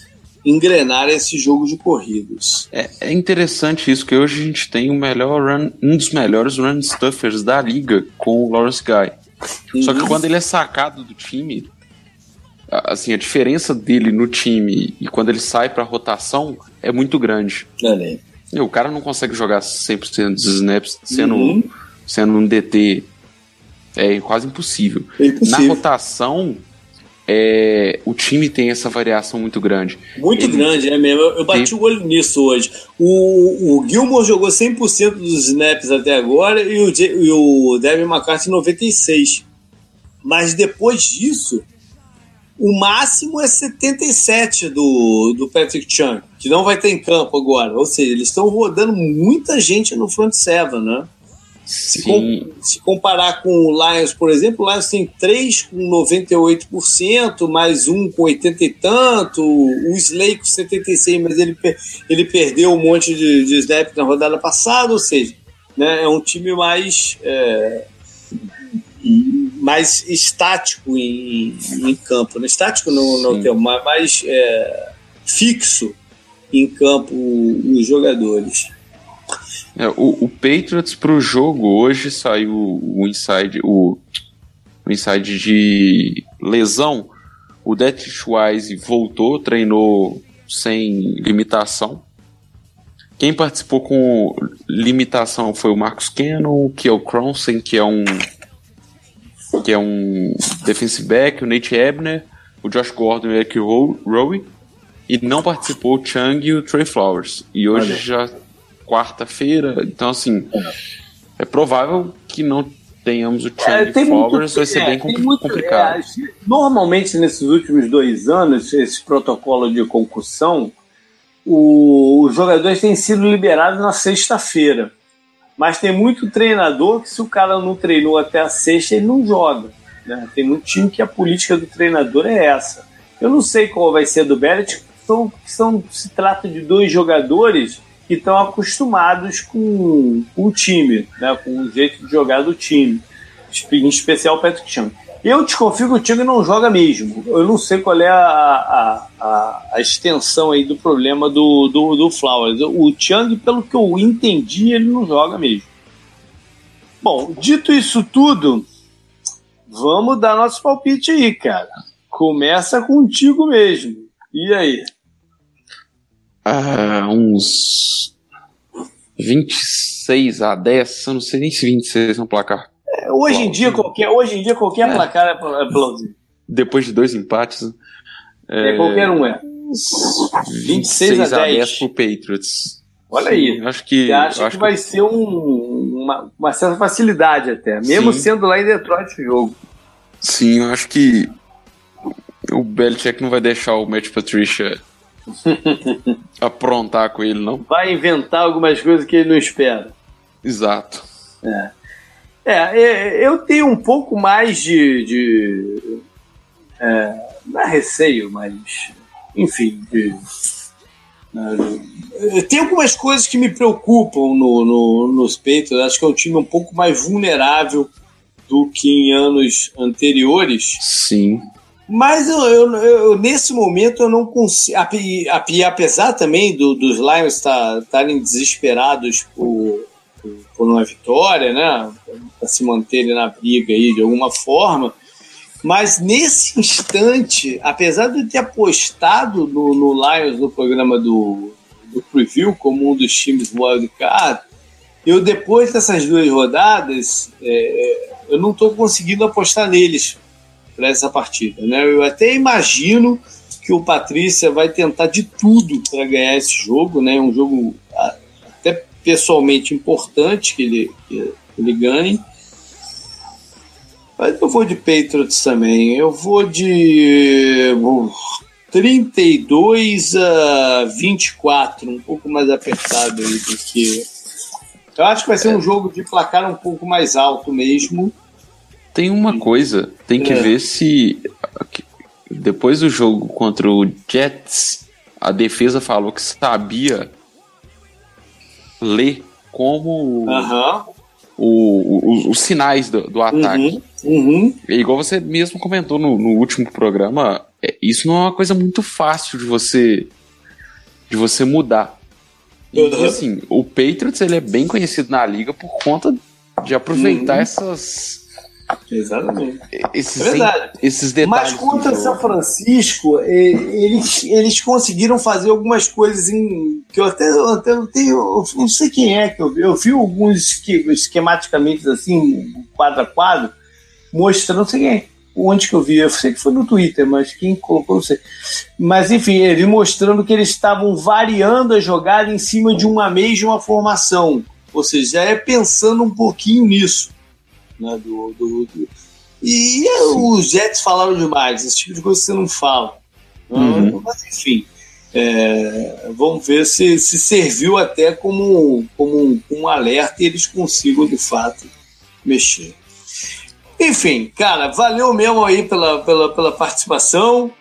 engrenar esse jogo de corridas. É, é interessante isso, que hoje a gente tem o melhor run, um dos melhores run stuffers da liga com o Lawrence Guy. Uhum. Só que uhum. quando ele é sacado do time, assim, a diferença dele no time e quando ele sai para rotação é muito grande. É, o cara não consegue jogar 100% dos snaps sendo, uhum. sendo um DT. É quase impossível. É impossível. Na rotação, é, o time tem essa variação muito grande. Muito Ele grande, é mesmo. Eu, eu bati tem... o olho nisso hoje. O, o Gilmore jogou 100% dos snaps até agora e o, e o Devin McCarthy 96%. Mas depois disso, o máximo é 77 do, do Patrick Chung, que não vai ter em campo agora. Ou seja, eles estão rodando muita gente no front seven, né? Se, com, se, comparar com o Lions, por exemplo, o Lions tem 3 com 98%, mais um com 80 e tanto, o Slay com 76, mas ele, ele perdeu um monte de, de snap na rodada passada, ou seja, né, é um time mais é, mais estático em, em campo. Né? Estático não, não tem, mas mais é, fixo em campo os jogadores. É, o, o Patriots para o jogo hoje saiu o inside, o, o inside de lesão. O Detrich Wise voltou, treinou sem limitação. Quem participou com limitação foi o Marcos Cannon, que é o Cronsen, que é um que é um defensive back, o Nate Ebner, o Josh Gordon e o Eric Rowe, e não participou o Chung e o Trey Flowers. E hoje Olha. já quarta-feira, então assim, é provável que não tenhamos o Chung é, Flowers, muito, vai ser é, bem muito, complicado. É, normalmente nesses últimos dois anos, esse protocolo de concussão o, os jogadores têm sido liberados na sexta-feira. Mas tem muito treinador que, se o cara não treinou até a sexta, ele não joga. Né? Tem muito time que a política do treinador é essa. Eu não sei qual vai ser do Bellet, são, são, se trata de dois jogadores que estão acostumados com, o time, né? com o jeito de jogar do time, em especial o Patrick Chung. Eu desconfio que o Thiago não joga mesmo. Eu não sei qual é a, a, a, extensão aí do problema do, do, do Flowers. O Thiago, pelo que eu entendi, ele não joga mesmo. Bom, dito isso tudo, vamos dar nosso palpite aí, cara. Começa contigo mesmo. E aí? Ah, uns 26 a 10, eu não sei nem se 26 no placar. É, hoje, em dia, qualquer, hoje em dia, qualquer é. placar é, é plausível. Depois de dois empates. É, é qualquer um é. 26, 26 a 10. a 10 pro Patriots. Olha aí. Sim, acho que, acho que, que vai ser um, uma, uma certa facilidade até, mesmo Sim. sendo lá em Detroit o jogo. Sim, eu acho que o Belichick não vai deixar o Matt Patricia aprontar com ele, não. Vai inventar algumas coisas que ele não espera. Exato. É. É, é, eu tenho um pouco mais de. de é, não é receio, mas. Enfim. De, é, tem algumas coisas que me preocupam no, no, nos peitos. Acho que é um time um pouco mais vulnerável do que em anos anteriores. Sim. Mas eu, eu, eu, nesse momento eu não consigo. Apesar também do, dos Lions estarem desesperados por, por uma vitória, né? Para se manterem na briga aí de alguma forma. Mas nesse instante, apesar de eu ter apostado no, no Lions no programa do, do Preview como um dos times Wildcard, eu depois dessas duas rodadas, é, eu não estou conseguindo apostar neles para essa partida. Né? Eu até imagino que o Patrícia vai tentar de tudo para ganhar esse jogo, né? Um jogo pessoalmente importante que ele, que ele ganhe. Mas eu vou de Patriots também. Eu vou de 32 a 24, um pouco mais apertado aí do que. Eu acho que vai ser um jogo de placar um pouco mais alto mesmo. Tem uma coisa, tem que é. ver se depois do jogo contra o Jets, a defesa falou que sabia ler como uhum. o, o, os sinais do, do ataque. Uhum. Uhum. igual você mesmo comentou no, no último programa, é, isso não é uma coisa muito fácil de você de você mudar. E assim, o Patriots ele é bem conhecido na liga por conta de aproveitar uhum. essas Exatamente. Esses, é Verdade. esses detalhes. Mas contra São Francisco, eles, eles conseguiram fazer algumas coisas em, que eu até, eu até não tenho. Eu não sei quem é que eu vi. Eu vi alguns esquematicamente assim, quadro a quadro, mostrando, não sei quem é onde que eu vi, eu sei que foi no Twitter, mas quem colocou, não sei. Mas enfim, ele mostrando que eles estavam variando a jogada em cima de uma mesma formação. Ou seja, já é pensando um pouquinho nisso né? Do, do, do... E, e os Jets falaram demais, esse tipo de coisa você não fala. Né? Uhum. Mas enfim, é, vamos ver se, se serviu até como, como um, um alerta e eles consigam de fato mexer. Enfim, cara, valeu mesmo aí pela, pela, pela participação.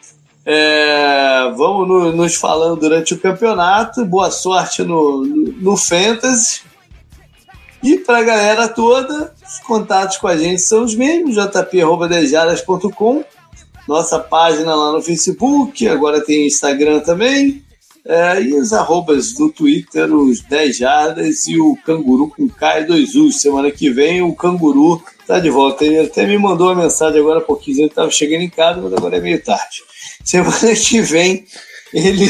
É, vamos no, nos falando durante o campeonato. Boa sorte no, no, no Fantasy. E para a galera toda, os contatos com a gente são os mesmos, jp.dejadas.com, nossa página lá no Facebook, agora tem Instagram também, é, e os arrobas do Twitter, os 10 jardas e o canguru com e dois U's. Semana que vem o canguru tá de volta. Ele até me mandou uma mensagem agora há pouquinho, ele estava chegando em casa, mas agora é meio tarde. Semana que vem ele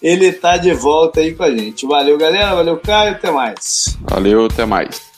ele tá de volta aí com a gente. Valeu, galera. Valeu, Caio. Até mais. Valeu, até mais.